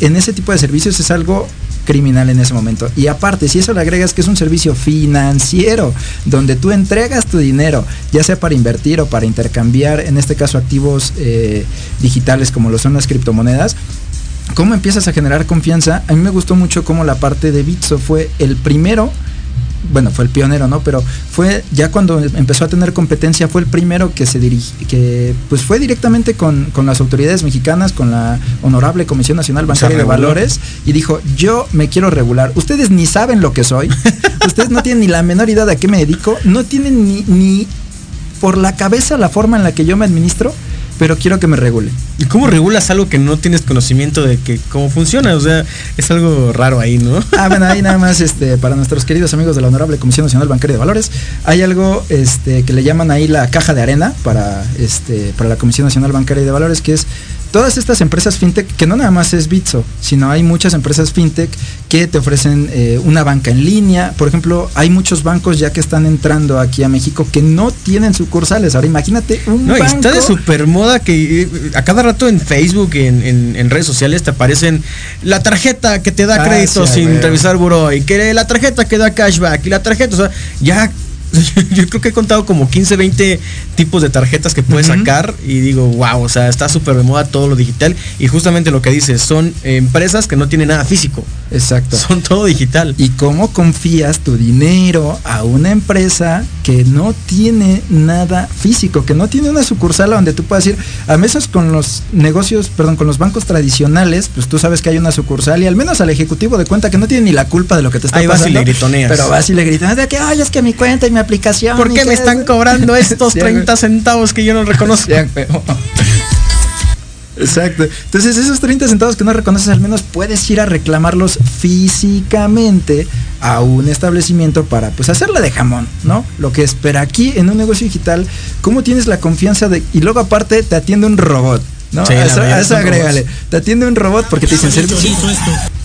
S2: en ese tipo de servicios es algo criminal en ese momento. Y aparte, si eso le agregas que es un servicio financiero, donde tú entregas tu dinero, ya sea para invertir o para intercambiar, en este caso activos eh, digitales como lo son las criptomonedas, ¿cómo empiezas a generar confianza? A mí me gustó mucho cómo la parte de Bitso fue el primero bueno, fue el pionero, ¿no? Pero fue ya cuando empezó a tener competencia, fue el primero que se dirige, que pues fue directamente con, con, las autoridades mexicanas, con la honorable Comisión Nacional Bancaria de Valores, y dijo, yo me quiero regular. Ustedes ni saben lo que soy, ustedes no tienen ni la menor idea de a qué me dedico, no tienen ni, ni por la cabeza la forma en la que yo me administro pero quiero que me regule.
S3: ¿Y cómo regulas algo que no tienes conocimiento de que cómo funciona? O sea, es algo raro ahí, ¿no?
S2: Ah, bueno, ahí nada más, este, para nuestros queridos amigos de la Honorable Comisión Nacional Bancaria de Valores, hay algo este, que le llaman ahí la caja de arena para, este, para la Comisión Nacional Bancaria de Valores, que es todas estas empresas fintech, que no nada más es Bitso, sino hay muchas empresas fintech que te ofrecen eh, una banca en línea. Por ejemplo, hay muchos bancos ya que están entrando aquí a México que no tienen sucursales. Ahora imagínate un
S3: no,
S2: banco.
S3: está de super moda que eh, a cada rato en Facebook, en, en, redes sociales te aparecen la tarjeta que te da crédito sin revisar buró y que la tarjeta que da cashback y la tarjeta, o sea, ya yo creo que he contado como 15, 20 tipos de tarjetas que puedes sacar y digo, wow, o sea, está súper de moda todo lo digital y justamente lo que dices, son empresas que no tienen nada físico.
S2: Exacto.
S3: Son todo digital.
S2: ¿Y cómo confías tu dinero a una empresa que no tiene nada físico, que no tiene una sucursal donde tú puedas ir? A veces con los negocios, perdón, con los bancos tradicionales, pues tú sabes que hay una sucursal y al menos al ejecutivo de cuenta que no tiene ni la culpa de lo que te está
S3: Ahí
S2: pasando.
S3: Vas y le gritoneas.
S2: Pero vas y le gritoneas de que, ay, es que mi cuenta y mi aplicación.
S3: ¿Por qué me están cobrando estos 30 centavos que yo no reconozco?
S2: Exacto. Entonces esos 30 centavos que no reconoces al menos puedes ir a reclamarlos físicamente a un establecimiento para pues hacerla de jamón, ¿no? Lo que espera aquí en un negocio digital, ¿cómo tienes la confianza de... Y luego aparte te atiende un robot. ¿no?
S3: Sí,
S2: a eso,
S3: verdad,
S2: a eso agrégale. Te atiende un robot porque te dicen servicio.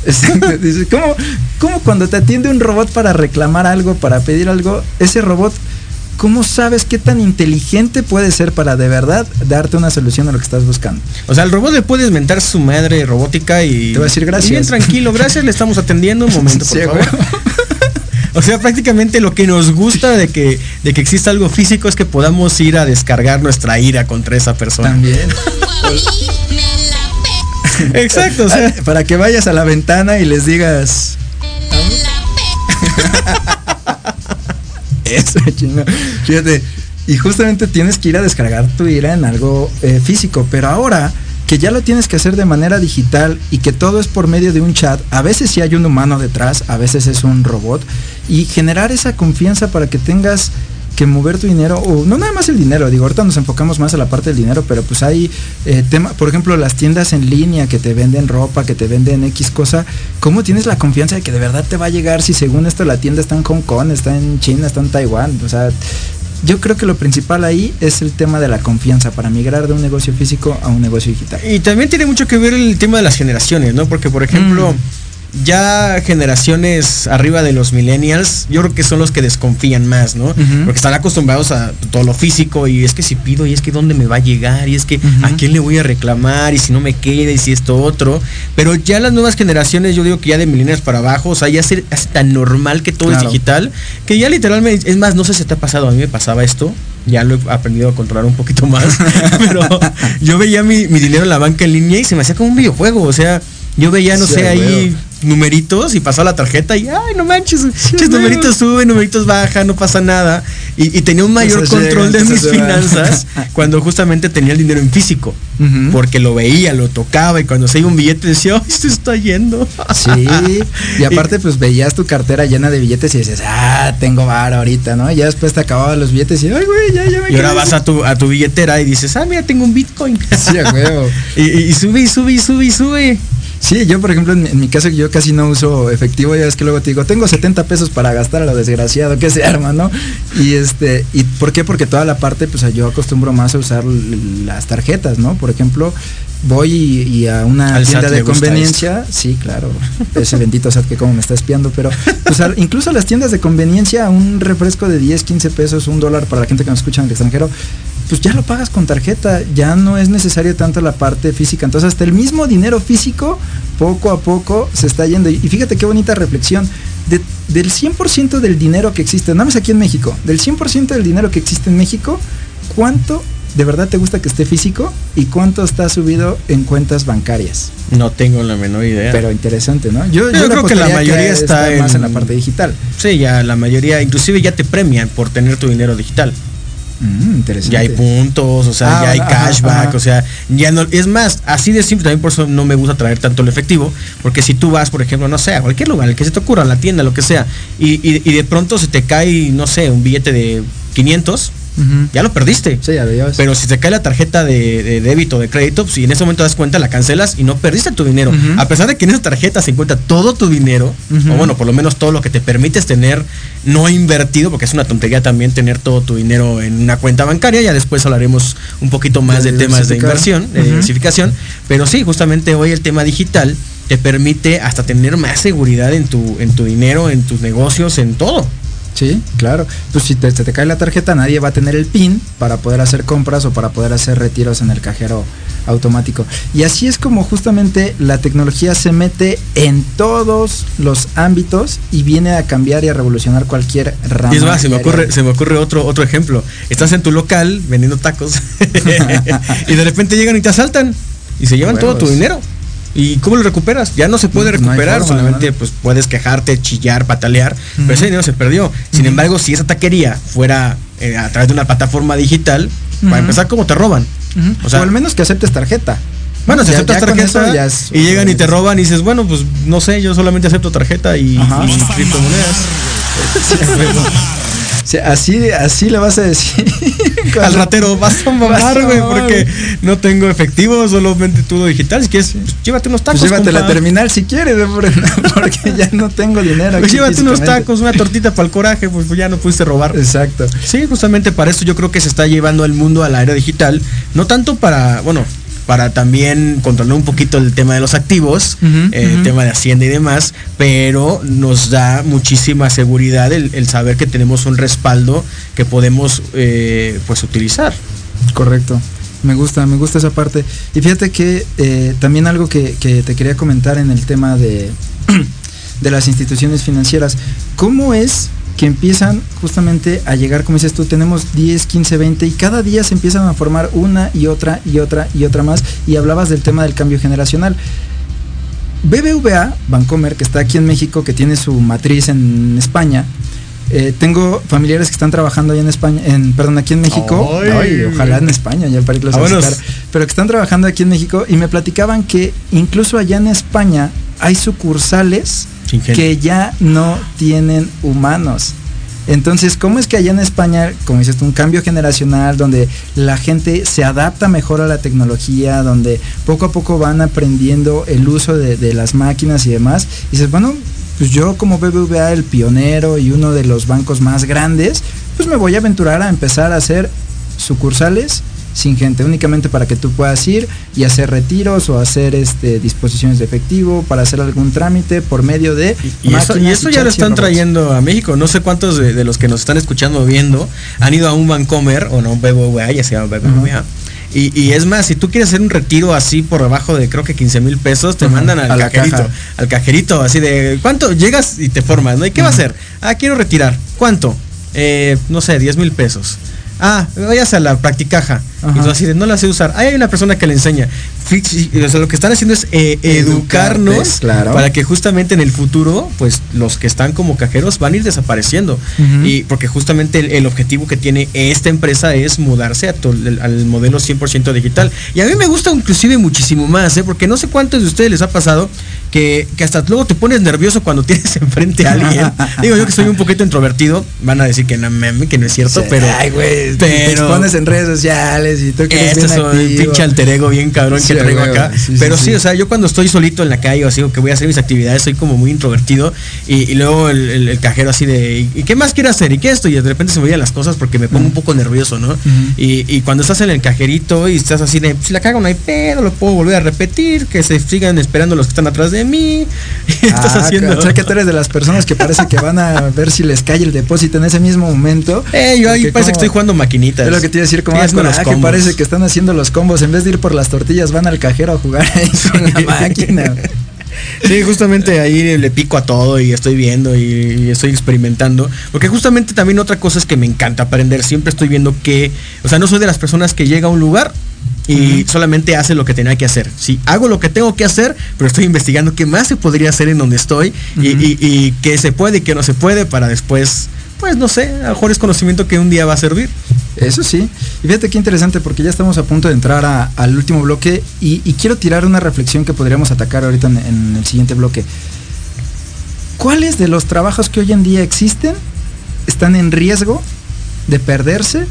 S2: Exacto. ¿cómo, ¿Cómo cuando te atiende un robot para reclamar algo, para pedir algo, ese robot ¿cómo sabes qué tan inteligente puede ser para de verdad darte una solución a lo que estás buscando?
S3: O sea, al robot le puedes mentar su madre robótica y.
S2: Te va a decir gracias.
S3: Bien tranquilo, gracias, le estamos atendiendo un momento, por sí, favor. O sea, prácticamente lo que nos gusta de que, de que exista algo físico es que podamos ir a descargar nuestra ira contra esa persona.
S2: También.
S3: Exacto, o sea.
S2: Para que vayas a la ventana y les digas. Eso, chingo. Fíjate. Y justamente tienes que ir a descargar tu ira en algo eh, físico. Pero ahora que ya lo tienes que hacer de manera digital y que todo es por medio de un chat, a veces sí hay un humano detrás, a veces es un robot. Y generar esa confianza para que tengas que mover tu dinero, o no nada más el dinero, digo, ahorita nos enfocamos más a la parte del dinero, pero pues hay eh, tema, por ejemplo, las tiendas en línea que te venden ropa, que te venden X cosa, ¿cómo tienes la confianza de que de verdad te va a llegar si según esto la tienda está en Hong Kong, está en China, está en Taiwán? O sea, yo creo que lo principal ahí es el tema de la confianza para migrar de un negocio físico a un negocio digital.
S3: Y también tiene mucho que ver el tema de las generaciones, ¿no? Porque, por ejemplo, mm. Ya generaciones arriba de los millennials, yo creo que son los que desconfían más, ¿no? Uh -huh. Porque están acostumbrados a todo lo físico y es que si pido y es que dónde me va a llegar y es que uh -huh. a quién le voy a reclamar y si no me queda y si esto otro. Pero ya las nuevas generaciones, yo digo que ya de millennials para abajo, o sea, ya se hace tan normal que todo claro. es digital, que ya literalmente, es más, no sé si te ha pasado, a mí me pasaba esto, ya lo he aprendido a controlar un poquito más, pero yo veía mi, mi dinero en la banca en línea y se me hacía como un videojuego, o sea, yo veía, no sí, sé, ahí numeritos y pasaba la tarjeta y, ay, no manches, sí, numeritos suben, numeritos bajan, no pasa nada. Y, y tenía un mayor eso control llega, de mis finanzas cuando justamente tenía el dinero en físico. Uh -huh. Porque lo veía, lo tocaba y cuando se iba un billete decía, ay, se está yendo.
S2: Sí, y aparte pues veías tu cartera llena de billetes y dices, ah, tengo bar ahorita, ¿no? Y ya después te acababan los billetes y, ay, güey, ya, ya me
S3: Y ahora vas a tu, a tu billetera y dices, ah, mira, tengo un Bitcoin.
S2: Sí, a huevo.
S3: y, y, sube y sube y sube y sube.
S2: Sí, yo por ejemplo en, en mi caso yo casi no uso efectivo, ya es que luego te digo, tengo 70 pesos para gastar a lo desgraciado que se arma, ¿no? Y este, ¿y por qué? Porque toda la parte, pues yo acostumbro más a usar las tarjetas, ¿no? Por ejemplo, voy y, y a una
S3: Al
S2: tienda de conveniencia, sí, claro, ese bendito SAT que como me está espiando, pero pues al- incluso las tiendas de conveniencia, un refresco de 10, 15 pesos, un dólar para la gente que nos escucha en el extranjero, pues ya lo pagas con tarjeta, ya no es necesario tanto la parte física. Entonces hasta el mismo dinero físico, poco a poco se está yendo. Y fíjate qué bonita reflexión. De- del 100% del dinero que existe, nada más aquí en México, del 100% del dinero que existe en México, ¿cuánto de verdad te gusta que esté físico y cuánto está subido en cuentas bancarias?
S3: No tengo la menor idea.
S2: Pero interesante, ¿no? Yo,
S3: Yo
S2: le
S3: creo que la mayoría está
S2: más en
S3: en-
S2: la parte digital.
S3: Sí, ya la mayoría, inclusive ya te premian por tener tu dinero digital.
S2: Mm, interesante.
S3: Ya hay puntos, o sea,
S2: Ah,
S3: ya hay
S2: ajá,
S3: cashback,
S2: ajá.
S3: o sea, ya no, es más, así de simple, también por eso no me gusta traer tanto el efectivo, porque si tú vas, por ejemplo, no sé, a cualquier lugar, el que se te ocurra, a la tienda, lo que sea, y, y- y de pronto se te cae, no sé, un billete de 500, Ya lo perdiste.
S2: Sí, adiós.
S3: Pero si te cae la tarjeta de, de débito, de crédito, pues, si en ese momento das cuenta, la cancelas y no perdiste tu dinero. A pesar de que en esa tarjeta se encuentra todo tu dinero, o bueno, por lo menos todo lo que te permites tener no invertido, porque es una tontería también tener todo tu dinero en una cuenta bancaria. Ya después hablaremos un poquito más
S2: De
S3: de, temas de inversión, de diversificación. Pero sí, justamente hoy el tema digital te permite hasta tener más seguridad en tu, en tu dinero, en tus negocios, en todo.
S2: Sí, claro. Pues si te, se te cae la tarjeta, nadie va a tener el PIN para poder hacer compras o para poder hacer retiros en el cajero automático. Y así es como justamente la tecnología se mete en todos los ámbitos y viene a cambiar y a revolucionar cualquier rama.
S3: Y es más, se me ocurre, se me ocurre otro, otro ejemplo. Estás en tu local vendiendo tacos y de repente llegan y te asaltan y se llevan todo tu dinero. ¿Y cómo lo recuperas? Ya no se puede
S2: No, no hay
S3: recuperar,
S2: forma,
S3: solamente
S2: ¿no?
S3: pues puedes quejarte, chillar, patalear, pero ese dinero se perdió. Sin embargo, si esa taquería fuera eh, a través de una plataforma digital, para empezar, ¿cómo te roban? O sea-
S2: o al menos que aceptes tarjeta.
S3: Bueno, si
S2: Ya-
S3: aceptas
S2: ya
S3: tarjeta
S2: eso ya es-
S3: y llegan y te roban y dices, bueno, pues no sé, yo solamente acepto tarjeta y, y criptomonedas.
S2: Así, así le vas a decir.
S3: Al ratero, vas a mamar, güey, porque no tengo efectivo, solamente todo digital. Si quieres, pues, llévate unos tacos.
S2: Pues llévate la terminal si quieres. Por- porque ya no tengo dinero.
S3: Pues llévate unos tacos, una tortita para el coraje, pues, pues ya no pudiste robar.
S2: Exacto.
S3: Sí, justamente para eso yo creo que se está llevando el mundo a la era digital. No tanto para, bueno, para también controlar un poquito el tema de los activos, eh,
S2: ujú.
S3: tema de Hacienda y demás, pero nos da muchísima seguridad el, el saber que tenemos un respaldo que podemos eh, pues utilizar.
S2: Correcto. Me gusta, me gusta esa parte. Y fíjate que eh, también algo que, que te quería comentar en el tema de, de las instituciones financieras. ¿Cómo es que empiezan justamente a llegar, como dices tú, tenemos 10, 15, 20 y cada día se empiezan a formar una y otra y otra y otra más? Y hablabas del tema del cambio generacional. BBVA, Bancomer, que está aquí en México, que tiene su matriz en España, eh, tengo familiares que están trabajando allá en España, en, perdón, aquí en México.
S3: Ay.
S2: Ay, ojalá en España, ya para irlos a visitar. Pero que están trabajando aquí en México y me platicaban que incluso allá en España hay sucursales Que ya no tienen humanos. Entonces, ¿cómo es que allá en España, como dices un cambio generacional donde la gente se adapta mejor a la tecnología, donde poco a poco van aprendiendo el uso de, de las máquinas y demás? Y dices, bueno, pues yo como BBVA, el pionero y uno de los bancos más grandes, pues me voy a aventurar a empezar a hacer sucursales sin gente, únicamente para que tú puedas ir y hacer retiros o hacer este disposiciones de efectivo, para hacer algún trámite por medio de
S3: Y eso, y eso ya lo
S2: y
S3: están
S2: robots.
S3: trayendo a México. No sé cuántos de, de los que nos están escuchando o viendo han ido a un Bancomer o no, BBVA, ya se llama BBVA. Y, y es más, si tú quieres hacer un retiro así por debajo de creo que 15 mil pesos, te mandan al
S2: a
S3: cajerito.
S2: caja.
S3: Al cajerito, así de ¿cuánto? Llegas y te formas, ¿no? ¿Y qué va a hacer? Ah, quiero retirar. ¿Cuánto? Eh, no sé, 10 mil pesos. Ah, vayas a la practicaja. Y
S2: Ajá.
S3: tú así de, no la sé usar. Ahí hay una persona que le enseña. O sea, lo que están haciendo es eh,
S2: Educarte,
S3: educarnos
S2: claro.
S3: para que justamente en el futuro, pues los que están como cajeros van a ir desapareciendo. Y porque justamente el, el objetivo que tiene esta empresa es mudarse a al modelo 100% digital. Y a mí me gusta inclusive muchísimo más, ¿eh? porque no sé cuántos de ustedes les ha pasado que, que hasta luego te pones nervioso cuando tienes enfrente a alguien. Digo yo que soy un poquito introvertido, van a decir que no, que no es cierto,
S2: Sí,
S3: pero...
S2: Ay, güey, te expones en redes sociales que eres
S3: Este es un pinche alter ego bien cabrón
S2: Sí,
S3: que traigo
S2: güey,
S3: acá.
S2: sí,
S3: Pero sí,
S2: sí.
S3: o sea, yo cuando estoy solito en la calle o así, o que voy a hacer mis actividades, soy como muy introvertido. Y, y luego el, el- el cajero así de, ¿y qué más quiere hacer? ¿Y qué esto? Y de repente se me olvidan las cosas porque me pongo un poco nervioso, ¿no? y, y cuando estás en el cajerito y estás así de, si la cago no hay pedo, lo puedo volver a repetir, que se sigan esperando los que están atrás de mí. Estás
S2: Ah,
S3: haciendo...
S2: O sea que tú eres de las personas que parece que van a ver si les cae el depósito en ese mismo momento.
S3: Eh, yo ahí parece que estoy jugando maquinitas.
S2: Es lo que te iba a decir, como ah,
S3: los
S2: que
S3: combos.
S2: parece que están haciendo los combos. En vez de ir por las tortillas, van al cajero a jugar ahí con la máquina.
S3: Sí, justamente ahí le pico a todo y estoy viendo y, estoy experimentando. Porque justamente también otra cosa es que me encanta aprender. Siempre estoy viendo que, o sea, no soy de las personas que llega a un lugar y solamente hace lo que tenía que hacer. Sí, hago lo que tengo que hacer, pero estoy investigando qué más se podría hacer en donde estoy y, y- y qué se puede y qué no se puede para después, pues no sé, a lo mejor es conocimiento que un día va a servir.
S2: Eso sí. Y fíjate qué interesante porque ya estamos a punto de entrar a- al último bloque y, y quiero tirar una reflexión que podríamos atacar ahorita en, en el siguiente bloque. ¿Cuáles de los trabajos que hoy en día existen están en riesgo de perderse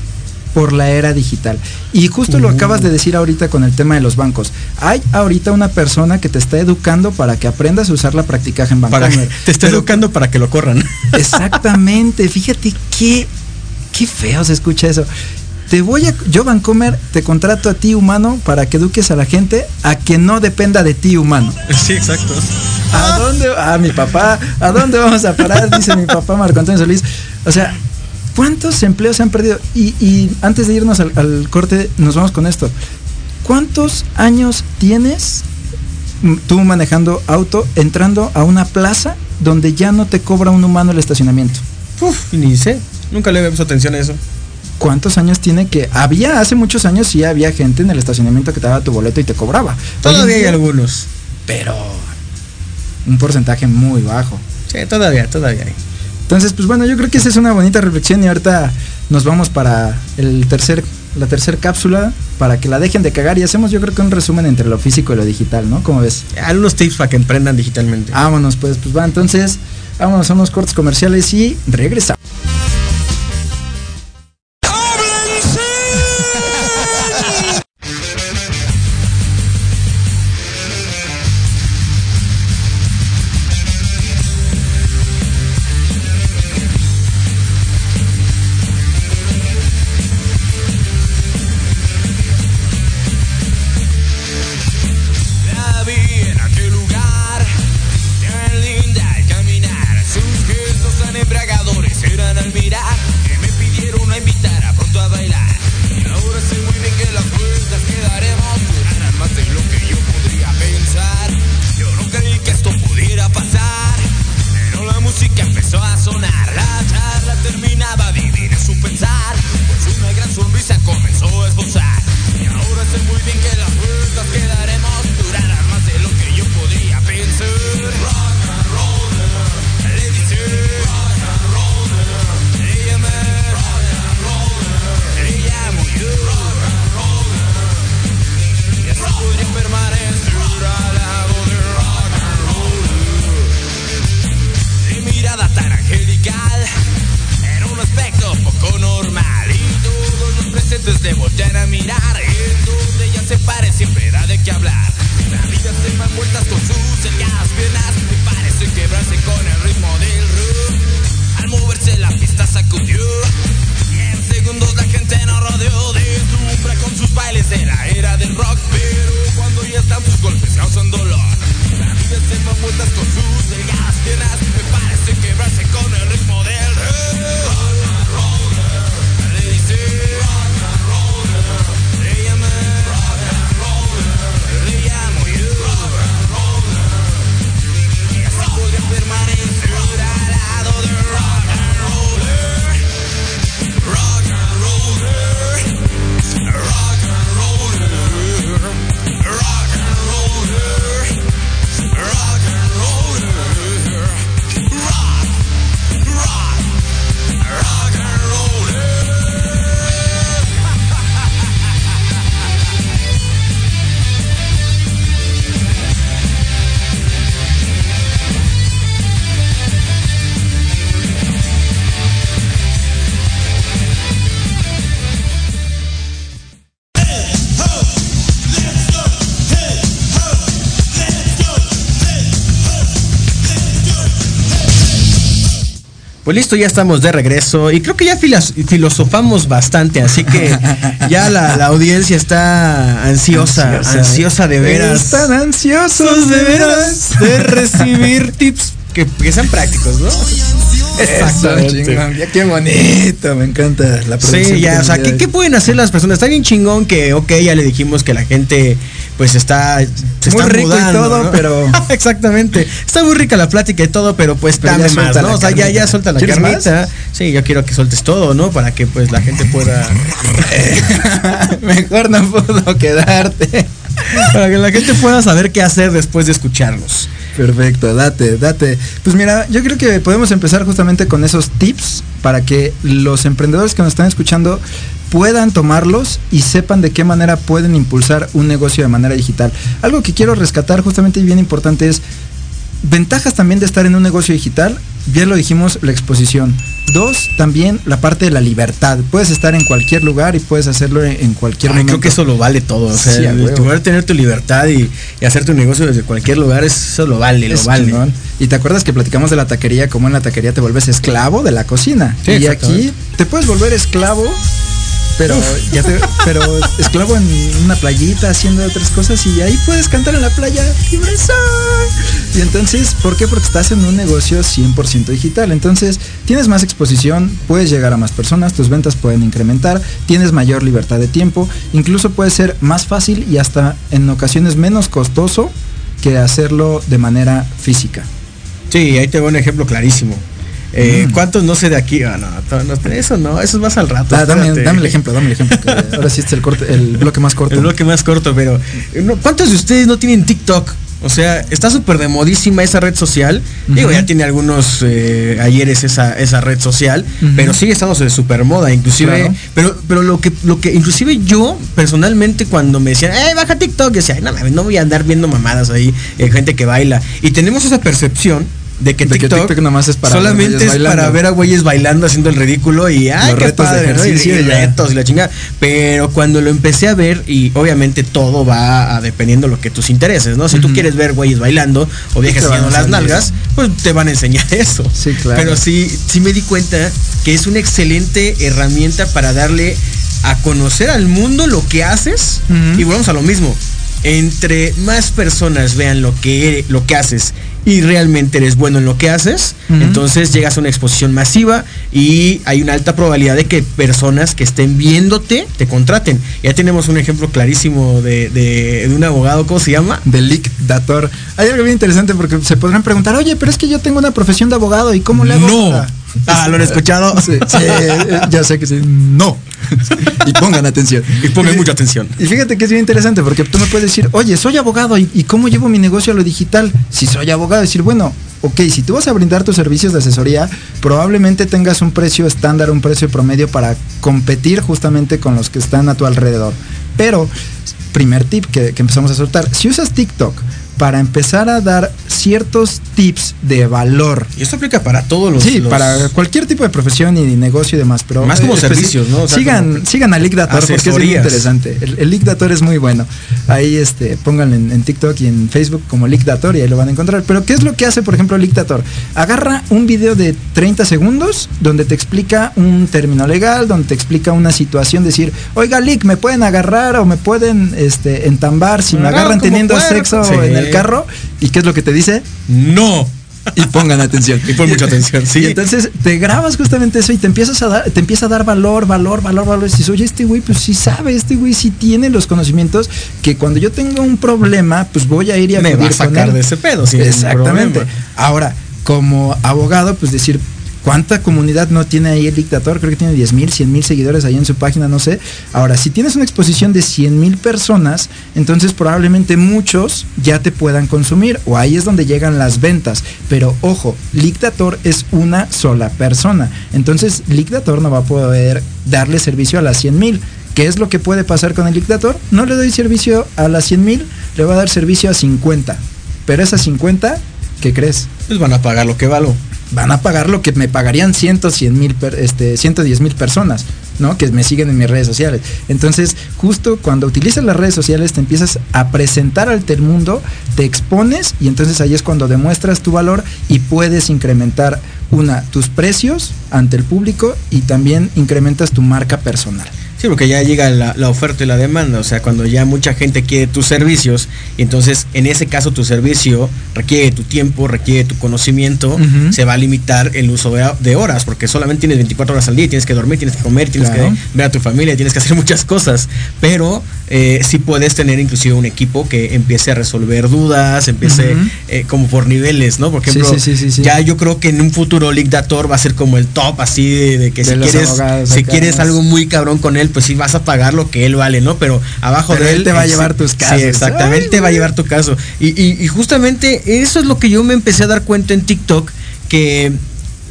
S2: por la era digital? Y justo lo
S3: Uh.
S2: acabas de decir ahorita con el tema de los bancos. Hay ahorita una persona que te está educando para que aprendas a usar la practicaje en
S3: Para
S2: Bancomer.
S3: te está
S2: Pero-
S3: educando para que lo corran.
S2: Exactamente, fíjate qué, qué feo se escucha eso. Te voy a, yo Vancomer, te contrato a ti humano para que eduques a la gente a que no dependa de ti humano.
S3: Sí, exacto.
S2: ¿A dónde? Ah, mi papá, ¿a dónde vamos a parar? Dice mi papá Marco Antonio Solís. O sea, ¿cuántos empleos se han perdido? Y, y antes de irnos al, al corte, nos vamos con esto. ¿Cuántos años tienes tú manejando auto, entrando a una plaza donde ya no te cobra un humano el estacionamiento?
S3: Uf, ni sé. Nunca le he puesto atención a eso.
S2: ¿Cuántos años tiene que había hace muchos años sí había gente en el estacionamiento que te daba tu boleto y te cobraba?
S3: Todavía hay algunos.
S2: pero un porcentaje muy bajo.
S3: Sí, todavía, todavía hay.
S2: Entonces, pues bueno, yo creo que esa es una bonita reflexión y ahorita nos vamos para el tercer la tercer cápsula para que la dejen de cagar y hacemos yo creo que un resumen entre lo físico y lo digital, ¿no? ¿Cómo ves?
S3: Algunos tips para que emprendan digitalmente.
S2: Vámonos, pues, pues va, entonces, vámonos a unos cortes comerciales y regresamos.
S9: Pues
S3: listo, ya estamos de regreso y creo que ya filosofamos bastante, así que ya la, la audiencia está ansiosa, ansiosa,
S2: Ansiosa.
S3: de veras.
S2: Están ansiosos de veras
S3: de recibir tips que, que sean prácticos, ¿no?
S2: Exactamente. Ya qué bonito, me encanta la producción
S3: Sí, ya, o sea, ¿qué, pueden hacer las personas? Está bien chingón que, ok, ya le dijimos que la gente pues está se
S2: Muy
S3: está
S2: rico y todo,
S3: ¿no?
S2: pero-
S3: exactamente. Está muy rica la plática y todo, pero pues
S2: Pero
S3: dame O sea, ya, ya suelta la
S2: ¿Quieres
S3: carnita. Sí, yo quiero que sueltes todo, ¿no? Para que pues la gente pueda
S2: Mejor no puedo quedarte.
S3: para que la gente pueda saber qué hacer después de escucharnos.
S2: Perfecto, date, date. Pues mira, yo creo que podemos empezar justamente con esos tips para que los emprendedores que nos están escuchando puedan tomarlos y sepan de qué manera pueden impulsar un negocio de manera digital. Algo que quiero rescatar justamente y bien importante es ventajas también de estar en un negocio digital. Ya lo dijimos, la exposición. Dos, también la parte de la libertad. Puedes estar en cualquier lugar y puedes hacerlo en, cualquier
S3: Ay,
S2: momento.
S3: creo que eso lo vale todo. O sea,
S2: Sí, a
S3: el
S2: huevo.
S3: poder tener tu libertad y, y hacer tu negocio desde cualquier lugar, eso lo vale, lo
S2: Es
S3: vale.
S2: chingón. Y te acuerdas que platicamos de la taquería, como en la taquería te vuelves esclavo de la cocina.
S3: Sí,
S2: y aquí te puedes volver esclavo, pero ya te- pero esclavo en una playita haciendo otras cosas y ahí puedes cantar en la playa libre soy. Y entonces, ¿por qué? Porque estás en un negocio 100% digital. Entonces, tienes más exposición, puedes llegar a más personas, tus ventas pueden incrementar, tienes mayor libertad de tiempo, incluso puede ser más fácil y hasta en ocasiones menos costoso que hacerlo de manera física.
S3: Sí, ahí te doy un ejemplo clarísimo. Eh,
S2: Mm.
S3: ¿Cuántos no sé de aquí? Ah, no, eso no, eso es más al rato.
S2: Da- dame, el ejemplo, dame el ejemplo. que ahora sí es el, corte, el bloque más corto.
S3: El bloque más corto, pero ¿cuántos de ustedes no tienen TikTok? O sea, está súper de modísima esa red social. Digo, ya tiene algunos eh, ayeres esa, esa red social, pero sigue estando de super moda, inclusive.
S2: Claro.
S3: Pero, pero lo que, lo que, inclusive yo, personalmente, cuando me decían, eh, baja TikTok, yo decía, "Ay, no no voy a andar viendo mamadas ahí, eh, gente que baila. Y tenemos esa percepción de que
S2: De que
S3: TikTok,
S2: TikTok nomás es para
S3: solamente es para ver a güeyes bailando haciendo el ridículo y ay
S2: Los
S3: qué
S2: retos de
S3: padre, ¿no? Y-
S2: ejercicio
S3: y
S2: y
S3: retos y la chingada. Pero cuando lo empecé a ver, y obviamente todo va a dependiendo lo que tus intereses, ¿no? Si tú quieres ver güeyes bailando o viejas enseñando las nalgas, pues te van a enseñar eso.
S2: Sí, claro.
S3: Pero sí, sí me di cuenta que es una excelente herramienta para darle a conocer al mundo lo que haces. Y volvemos a lo mismo. Entre más personas vean lo que, lo que haces y realmente eres bueno en lo que haces, entonces llegas a una exposición masiva y hay una alta probabilidad de que personas que estén viéndote te contraten. Ya tenemos un ejemplo clarísimo de, de- de un abogado, ¿cómo se llama?
S2: de Leak Dator. Hay algo bien interesante porque se podrán preguntar, oye, pero es que yo tengo una profesión de abogado y cómo le hago?
S3: No.
S2: para-?"
S3: Ah, ¿lo han escuchado?
S2: Sí, sí, ya sé que sí. No. y pongan atención.
S3: Y pongan mucha atención.
S2: Y fíjate que es bien interesante porque tú me puedes decir, oye, soy abogado ¿y, y cómo llevo mi negocio a lo digital? Si soy abogado, decir, bueno, ok, si tú vas a brindar tus servicios de asesoría, probablemente tengas un precio estándar, un precio promedio para competir justamente con los que están a tu alrededor. Pero, primer tip que, que empezamos a soltar, si usas TikTok para empezar a dar ciertos tips de valor,
S3: Y esto aplica para todos los.
S2: Sí,
S3: los-
S2: para cualquier tipo de profesión y negocio y demás, pero
S3: Más como
S2: eh,
S3: servicios, ¿no? O sea,
S2: sigan,
S3: como-
S2: sigan al Leak Dator porque es
S3: Asesorías.
S2: interesante. El, el Leak Dator es muy bueno. Ahí este, pónganlo en, en TikTok y en Facebook como Leak Dator y ahí lo van a encontrar. Pero ¿qué es lo que hace, por ejemplo, Leak Dator? Agarra un video de 30 segundos donde te explica un término legal, donde te explica una situación, decir, oiga, Leak, me pueden agarrar o me pueden este, entambar si me
S3: Me agarran
S2: teniendo
S3: puerco.
S2: sexo
S3: Sí.
S2: en el carro. ¿Y qué es lo que te dice?
S3: No.
S2: Y pongan atención.
S3: Y pon mucha atención, sí.
S2: Y entonces te grabas justamente eso y te empiezas a dar, te empieza a dar valor, valor, valor, valor. Y dices, oye, este güey, pues sí sabe, este güey sí tiene los conocimientos que cuando yo tengo un problema, pues voy a ir y a
S3: Me va a sacar de ese pedo,
S2: Exactamente. Ahora, como abogado, pues decir, ¿cuánta comunidad no tiene ahí el dictador? Creo que tiene 10 mil, 100 mil seguidores ahí en su página, no sé. Ahora, si tienes una exposición de 100 mil personas, entonces probablemente muchos ya te puedan consumir o ahí es donde llegan las ventas. Pero ojo, Dictator es una sola persona. Entonces, Dictator no va a poder darle servicio a las 100 mil. ¿Qué es lo que puede pasar con el Dictator? No le doy servicio a las 100 mil, le va a dar servicio a 50. Pero esas 50, ¿qué crees?
S3: Pues van a pagar lo que valo.
S2: van a pagar lo que me pagarían 100, 100 mil, este, 110 mil personas. ¿no? Que me siguen en mis redes sociales. Entonces, justo cuando utilizas las redes sociales te empiezas a presentar al mundo, te expones y entonces ahí es cuando demuestras tu valor y puedes incrementar una, tus precios ante el público y también incrementas tu marca personal.
S3: Sí, porque ya llega la, la, oferta y la demanda, o sea, cuando ya mucha gente quiere tus servicios, y entonces en ese caso tu servicio requiere tu tiempo, requiere tu conocimiento, uh -huh. se va a limitar el uso de, de, horas, porque solamente tienes 24 horas al día, tienes que dormir, tienes que comer, tienes claro. que ver a tu familia, tienes que hacer muchas cosas, pero eh, sí puedes tener inclusive un equipo que empiece a resolver dudas, empiece uh -huh. eh, como por niveles, ¿no? Por ejemplo, sí, sí, sí, ya yo creo que en un futuro Dictator va a ser como el top, así de, de que de si quieres, si quieres algo muy cabrón con él, pues sí vas a pagar lo que él vale, ¿no? Pero abajo
S2: Pero
S3: de
S2: él, te va a llevar tus casos.
S3: Sí, exactamente, Ay, te va a llevar tu caso. Y, y, y, justamente eso es lo que yo me empecé a dar cuenta en TikTok, que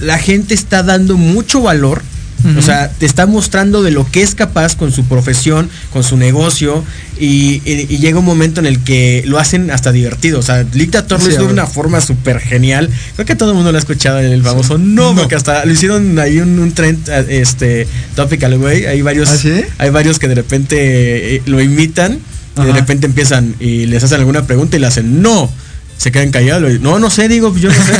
S3: la gente está dando mucho valor. Uh -huh. O sea, te está mostrando de lo que es capaz con su profesión, con su negocio, y, y, y, llega un momento en el que lo hacen hasta divertido. O sea, Dictator sí, lo hizo de una forma súper genial. Creo que todo el mundo lo ha escuchado en el famoso sí. no, no, porque hasta lo hicieron ahí un, un trend este topical, güey. Hay varios,
S2: ¿Ah, sí?
S3: hay varios que de repente eh, lo imitan y de repente empiezan y les hacen alguna pregunta y le hacen no se quedan callados. No, no sé, digo, yo no sé.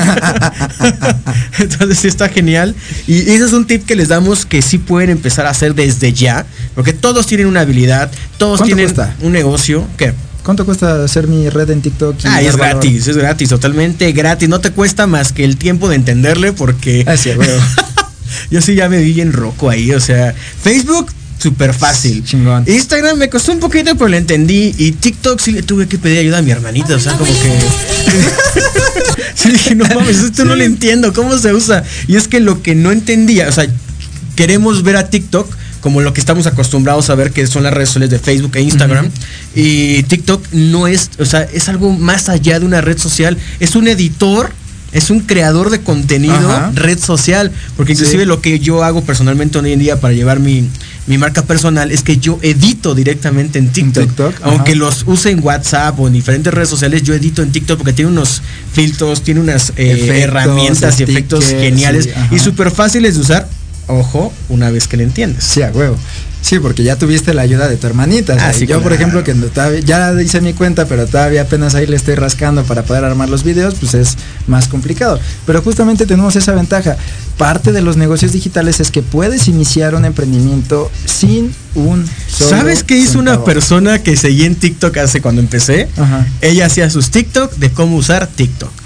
S3: Entonces sí está genial. Y ese es un tip que les damos que sí pueden empezar a hacer desde ya. Porque todos tienen una habilidad, todos tienen
S2: cuesta?
S3: un negocio. ¿Qué?
S2: ¿Cuánto cuesta hacer mi red en TikTok?
S3: Ah, es gratis, es gratis, totalmente gratis. No te cuesta más que el tiempo de entenderle porque...
S2: Ah,
S3: yo sí ya me vi en roco ahí. O sea, Facebook súper fácil.
S2: Chingón.
S3: Instagram me costó un poquito, pero lo entendí. Y TikTok sí le tuve que pedir ayuda a mi hermanita. O sea, como que. sí, dije, no mames, esto no lo entiendo. ¿Cómo se usa? Y es que lo que no entendía, o sea, queremos ver a TikTok como lo que estamos acostumbrados a ver que son las redes sociales de Facebook e Instagram. Uh -huh. Y TikTok no es, o sea, es algo más allá de una red social. Es un editor es un creador de contenido Ajá. red social. Porque inclusive sí. lo que yo hago personalmente hoy en día para llevar mi, mi marca personal es que yo edito directamente en TikTok. TikTok aunque los use en WhatsApp o en diferentes redes sociales, yo edito en TikTok porque tiene unos filtros, tiene unas eh, efectos, herramientas y efectos geniales sí, y súper fáciles de usar. Ojo, una vez que le entiendes.
S2: Sí, a huevo. Sí, porque ya tuviste la ayuda de tu hermanita. Ah, sí, yo, claro. por ejemplo, que ya hice mi cuenta, pero todavía apenas ahí le estoy rascando para poder armar los videos, pues es más complicado. Pero justamente tenemos esa ventaja. Parte de los negocios digitales es que puedes iniciar un emprendimiento sin un
S3: solo ¿Sabes qué hizo centavo? una persona que seguí en TikTok hace cuando empecé? Ajá. Ella hacía sus TikTok de cómo usar TikTok.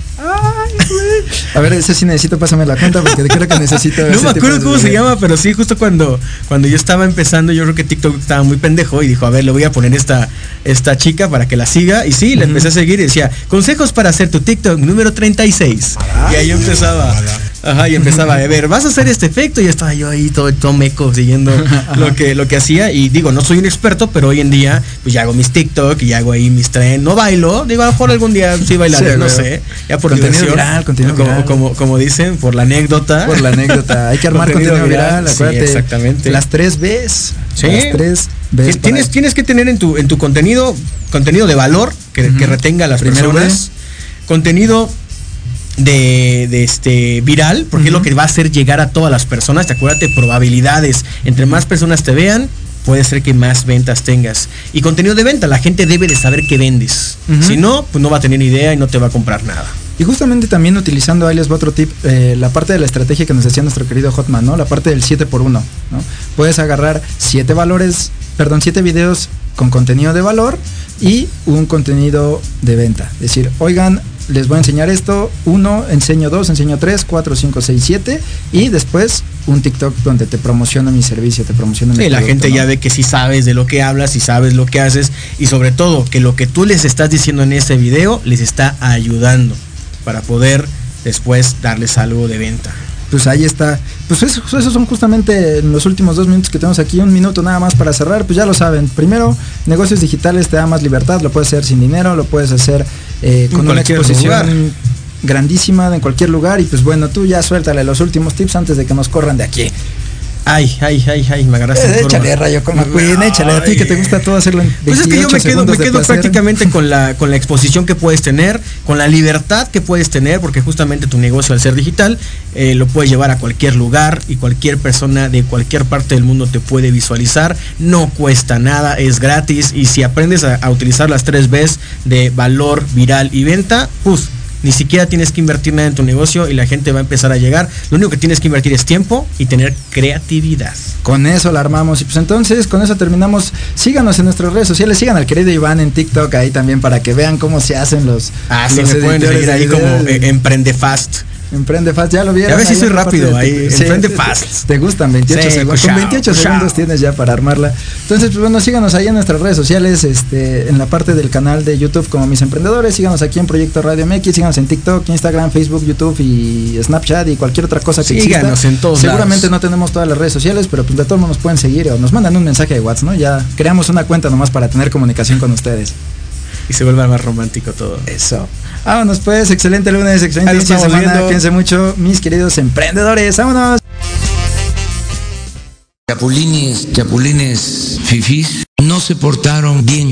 S2: A ver, ese sí necesito, pásame la cuenta porque creo que necesito.
S3: no me acuerdo cómo se llama, pero sí, justo cuando, cuando yo estaba empezando, yo creo que TikTok estaba muy pendejo y dijo, a ver, le voy a poner esta, esta chica para que la siga. Y sí, uh -huh. la empecé a seguir y decía, consejos para hacer tu TikTok número 36. y ahí empezaba. Ajá, y empezaba a ver, vas a hacer este efecto. Y estaba yo ahí todo, todo meco siguiendo lo que, lo que hacía. Y digo, no soy un experto, pero hoy en día, pues ya hago mis TikTok y hago ahí mis tren. No bailo, digo, a lo mejor algún día sí bailaré, sí, no sé. Ya por
S2: contenido
S3: diversión.
S2: Viral, contenido
S3: como,
S2: viral.
S3: Como, como, dicen, por la anécdota.
S2: Por la anécdota. Hay que armar contenido, contenido viral, viral, acuérdate.
S3: Sí, exactamente.
S2: Las tres Bs.
S3: Sí.
S2: Las tres Bs.
S3: Tienes, tienes que tener en tu, en tu contenido, contenido de valor que, uh -huh. que retenga a las Primero personas. Contenido de, de, este viral, porque uh -huh. es lo que va a hacer llegar a todas las personas. Te acuérdate, probabilidades. Entre más personas te vean, puede ser que más ventas tengas. Y contenido de venta, la gente debe de saber qué vendes. Uh -huh. Si no, pues no va a tener idea y no te va a comprar nada.
S2: Y justamente también utilizando, ahí les va otro tip, eh, la parte de la estrategia que nos decía nuestro querido Hotman, ¿no? La parte del 7 por 1 ¿no? Puedes agarrar 7 valores, perdón, 7 videos con contenido de valor y un contenido de venta. Es decir, oigan, les voy a enseñar esto, uno, enseño dos, enseño tres, cuatro, cinco, seis, siete y después un TikTok donde te promociona mi servicio, te promociona mi
S3: Sí, producto, la gente ¿no? ya ve que sí sabes de lo que hablas, y sabes lo que haces y sobre todo que lo que tú les estás diciendo en ese video les está ayudando para poder después darles algo de venta.
S2: Pues ahí está. Pues eso, esos son justamente los últimos dos minutos que tenemos aquí. Un minuto nada más para cerrar. Pues ya lo saben. Primero, negocios digitales te da más libertad. Lo puedes hacer sin dinero, lo puedes hacer eh, con una exposición lugar. grandísima en cualquier lugar. Y pues bueno, tú ya suéltale los últimos tips antes de que nos corran de aquí.
S3: Ay, ay, ay, ay, me
S2: Eh,
S3: curva.
S2: échale, Rayo con McQueen, échale a ti que te gusta todo hacerlo en
S3: Pues es que yo
S2: 28
S3: me quedo, me quedo prácticamente con la, con la exposición que puedes tener, con la libertad que puedes tener, porque justamente tu negocio al ser digital eh, lo puedes llevar a cualquier lugar y cualquier persona de cualquier parte del mundo te puede visualizar. No cuesta nada, es gratis y si aprendes a, a utilizar las tres Bs de valor, viral y venta, pues ni siquiera tienes que invertir nada en tu negocio y la gente va a empezar a llegar. Lo único que tienes que invertir es tiempo y tener creatividad.
S2: Con eso la armamos. Y pues entonces, con eso terminamos. Síganos en nuestras redes sociales. Sigan al querido Iván en TikTok ahí también para que vean cómo se hacen los.
S3: Ah, sí, me pueden seguir ahí como eh, Emprende Fast.
S2: Emprende Fast, ya lo vieron.
S3: Ya ves si soy rápido ahí. Emprende Fast.
S2: Te gustan 28
S3: Sí,
S2: segundos.
S3: cuchao,
S2: Con 28
S3: cuchao.
S2: segundos tienes ya para armarla. Entonces, pues bueno, síganos ahí en nuestras redes sociales, este, en la parte del canal de YouTube como Mis Emprendedores. Síganos aquí en Proyecto Radio MX. Síganos en TikTok, Instagram, Facebook, YouTube y Snapchat y cualquier otra cosa que
S3: Síganos
S2: exista.
S3: en todos
S2: Seguramente
S3: lados.
S2: no tenemos todas las redes sociales, pero pues de todos modos nos pueden seguir o nos mandan un mensaje de WhatsApp, ¿no? Ya creamos una cuenta nomás para tener comunicación con ustedes.
S3: Y se vuelve más romántico todo.
S2: Eso. Vámonos pues, excelente lunes, excelente
S3: Ahí
S2: inicio de semana.
S3: viendo.
S2: Cuídense mucho, mis queridos emprendedores. Vámonos.
S6: Chapulines, chapulines, fifís, no se portaron bien.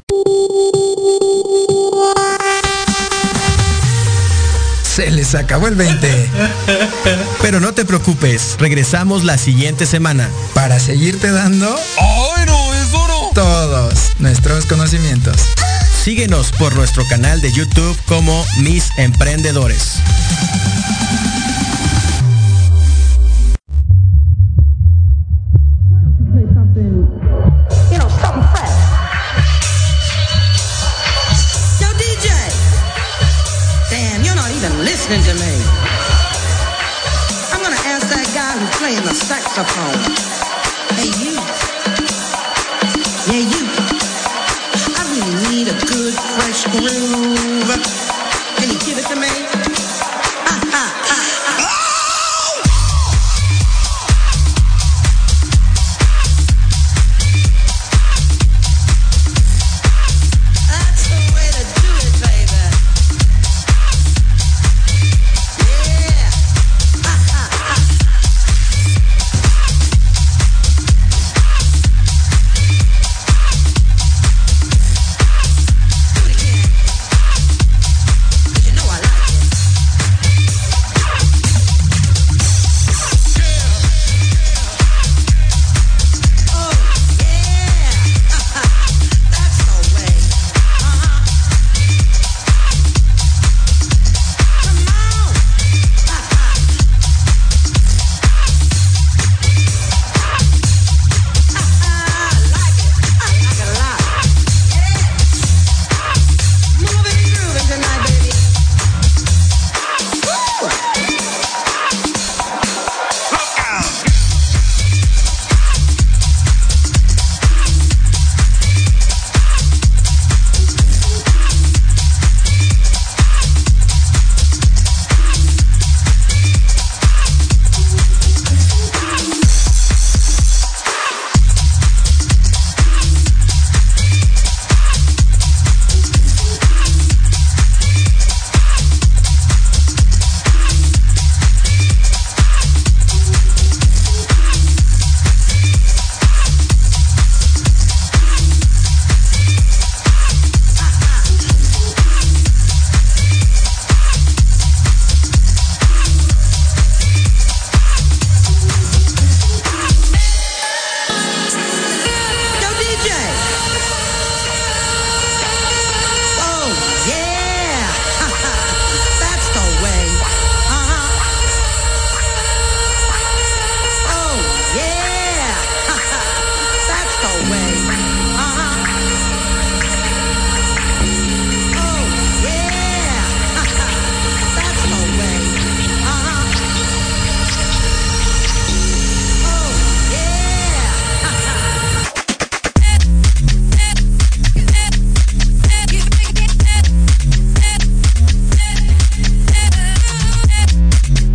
S7: Se les acabó el 20.
S3: Pero no te preocupes, regresamos la siguiente semana.
S2: Para seguirte dando
S4: ¡Ay, no! ¡Eso no!
S2: todos nuestros conocimientos.
S3: Síguenos por nuestro canal de YouTube como Mis Emprendedores.
S10: You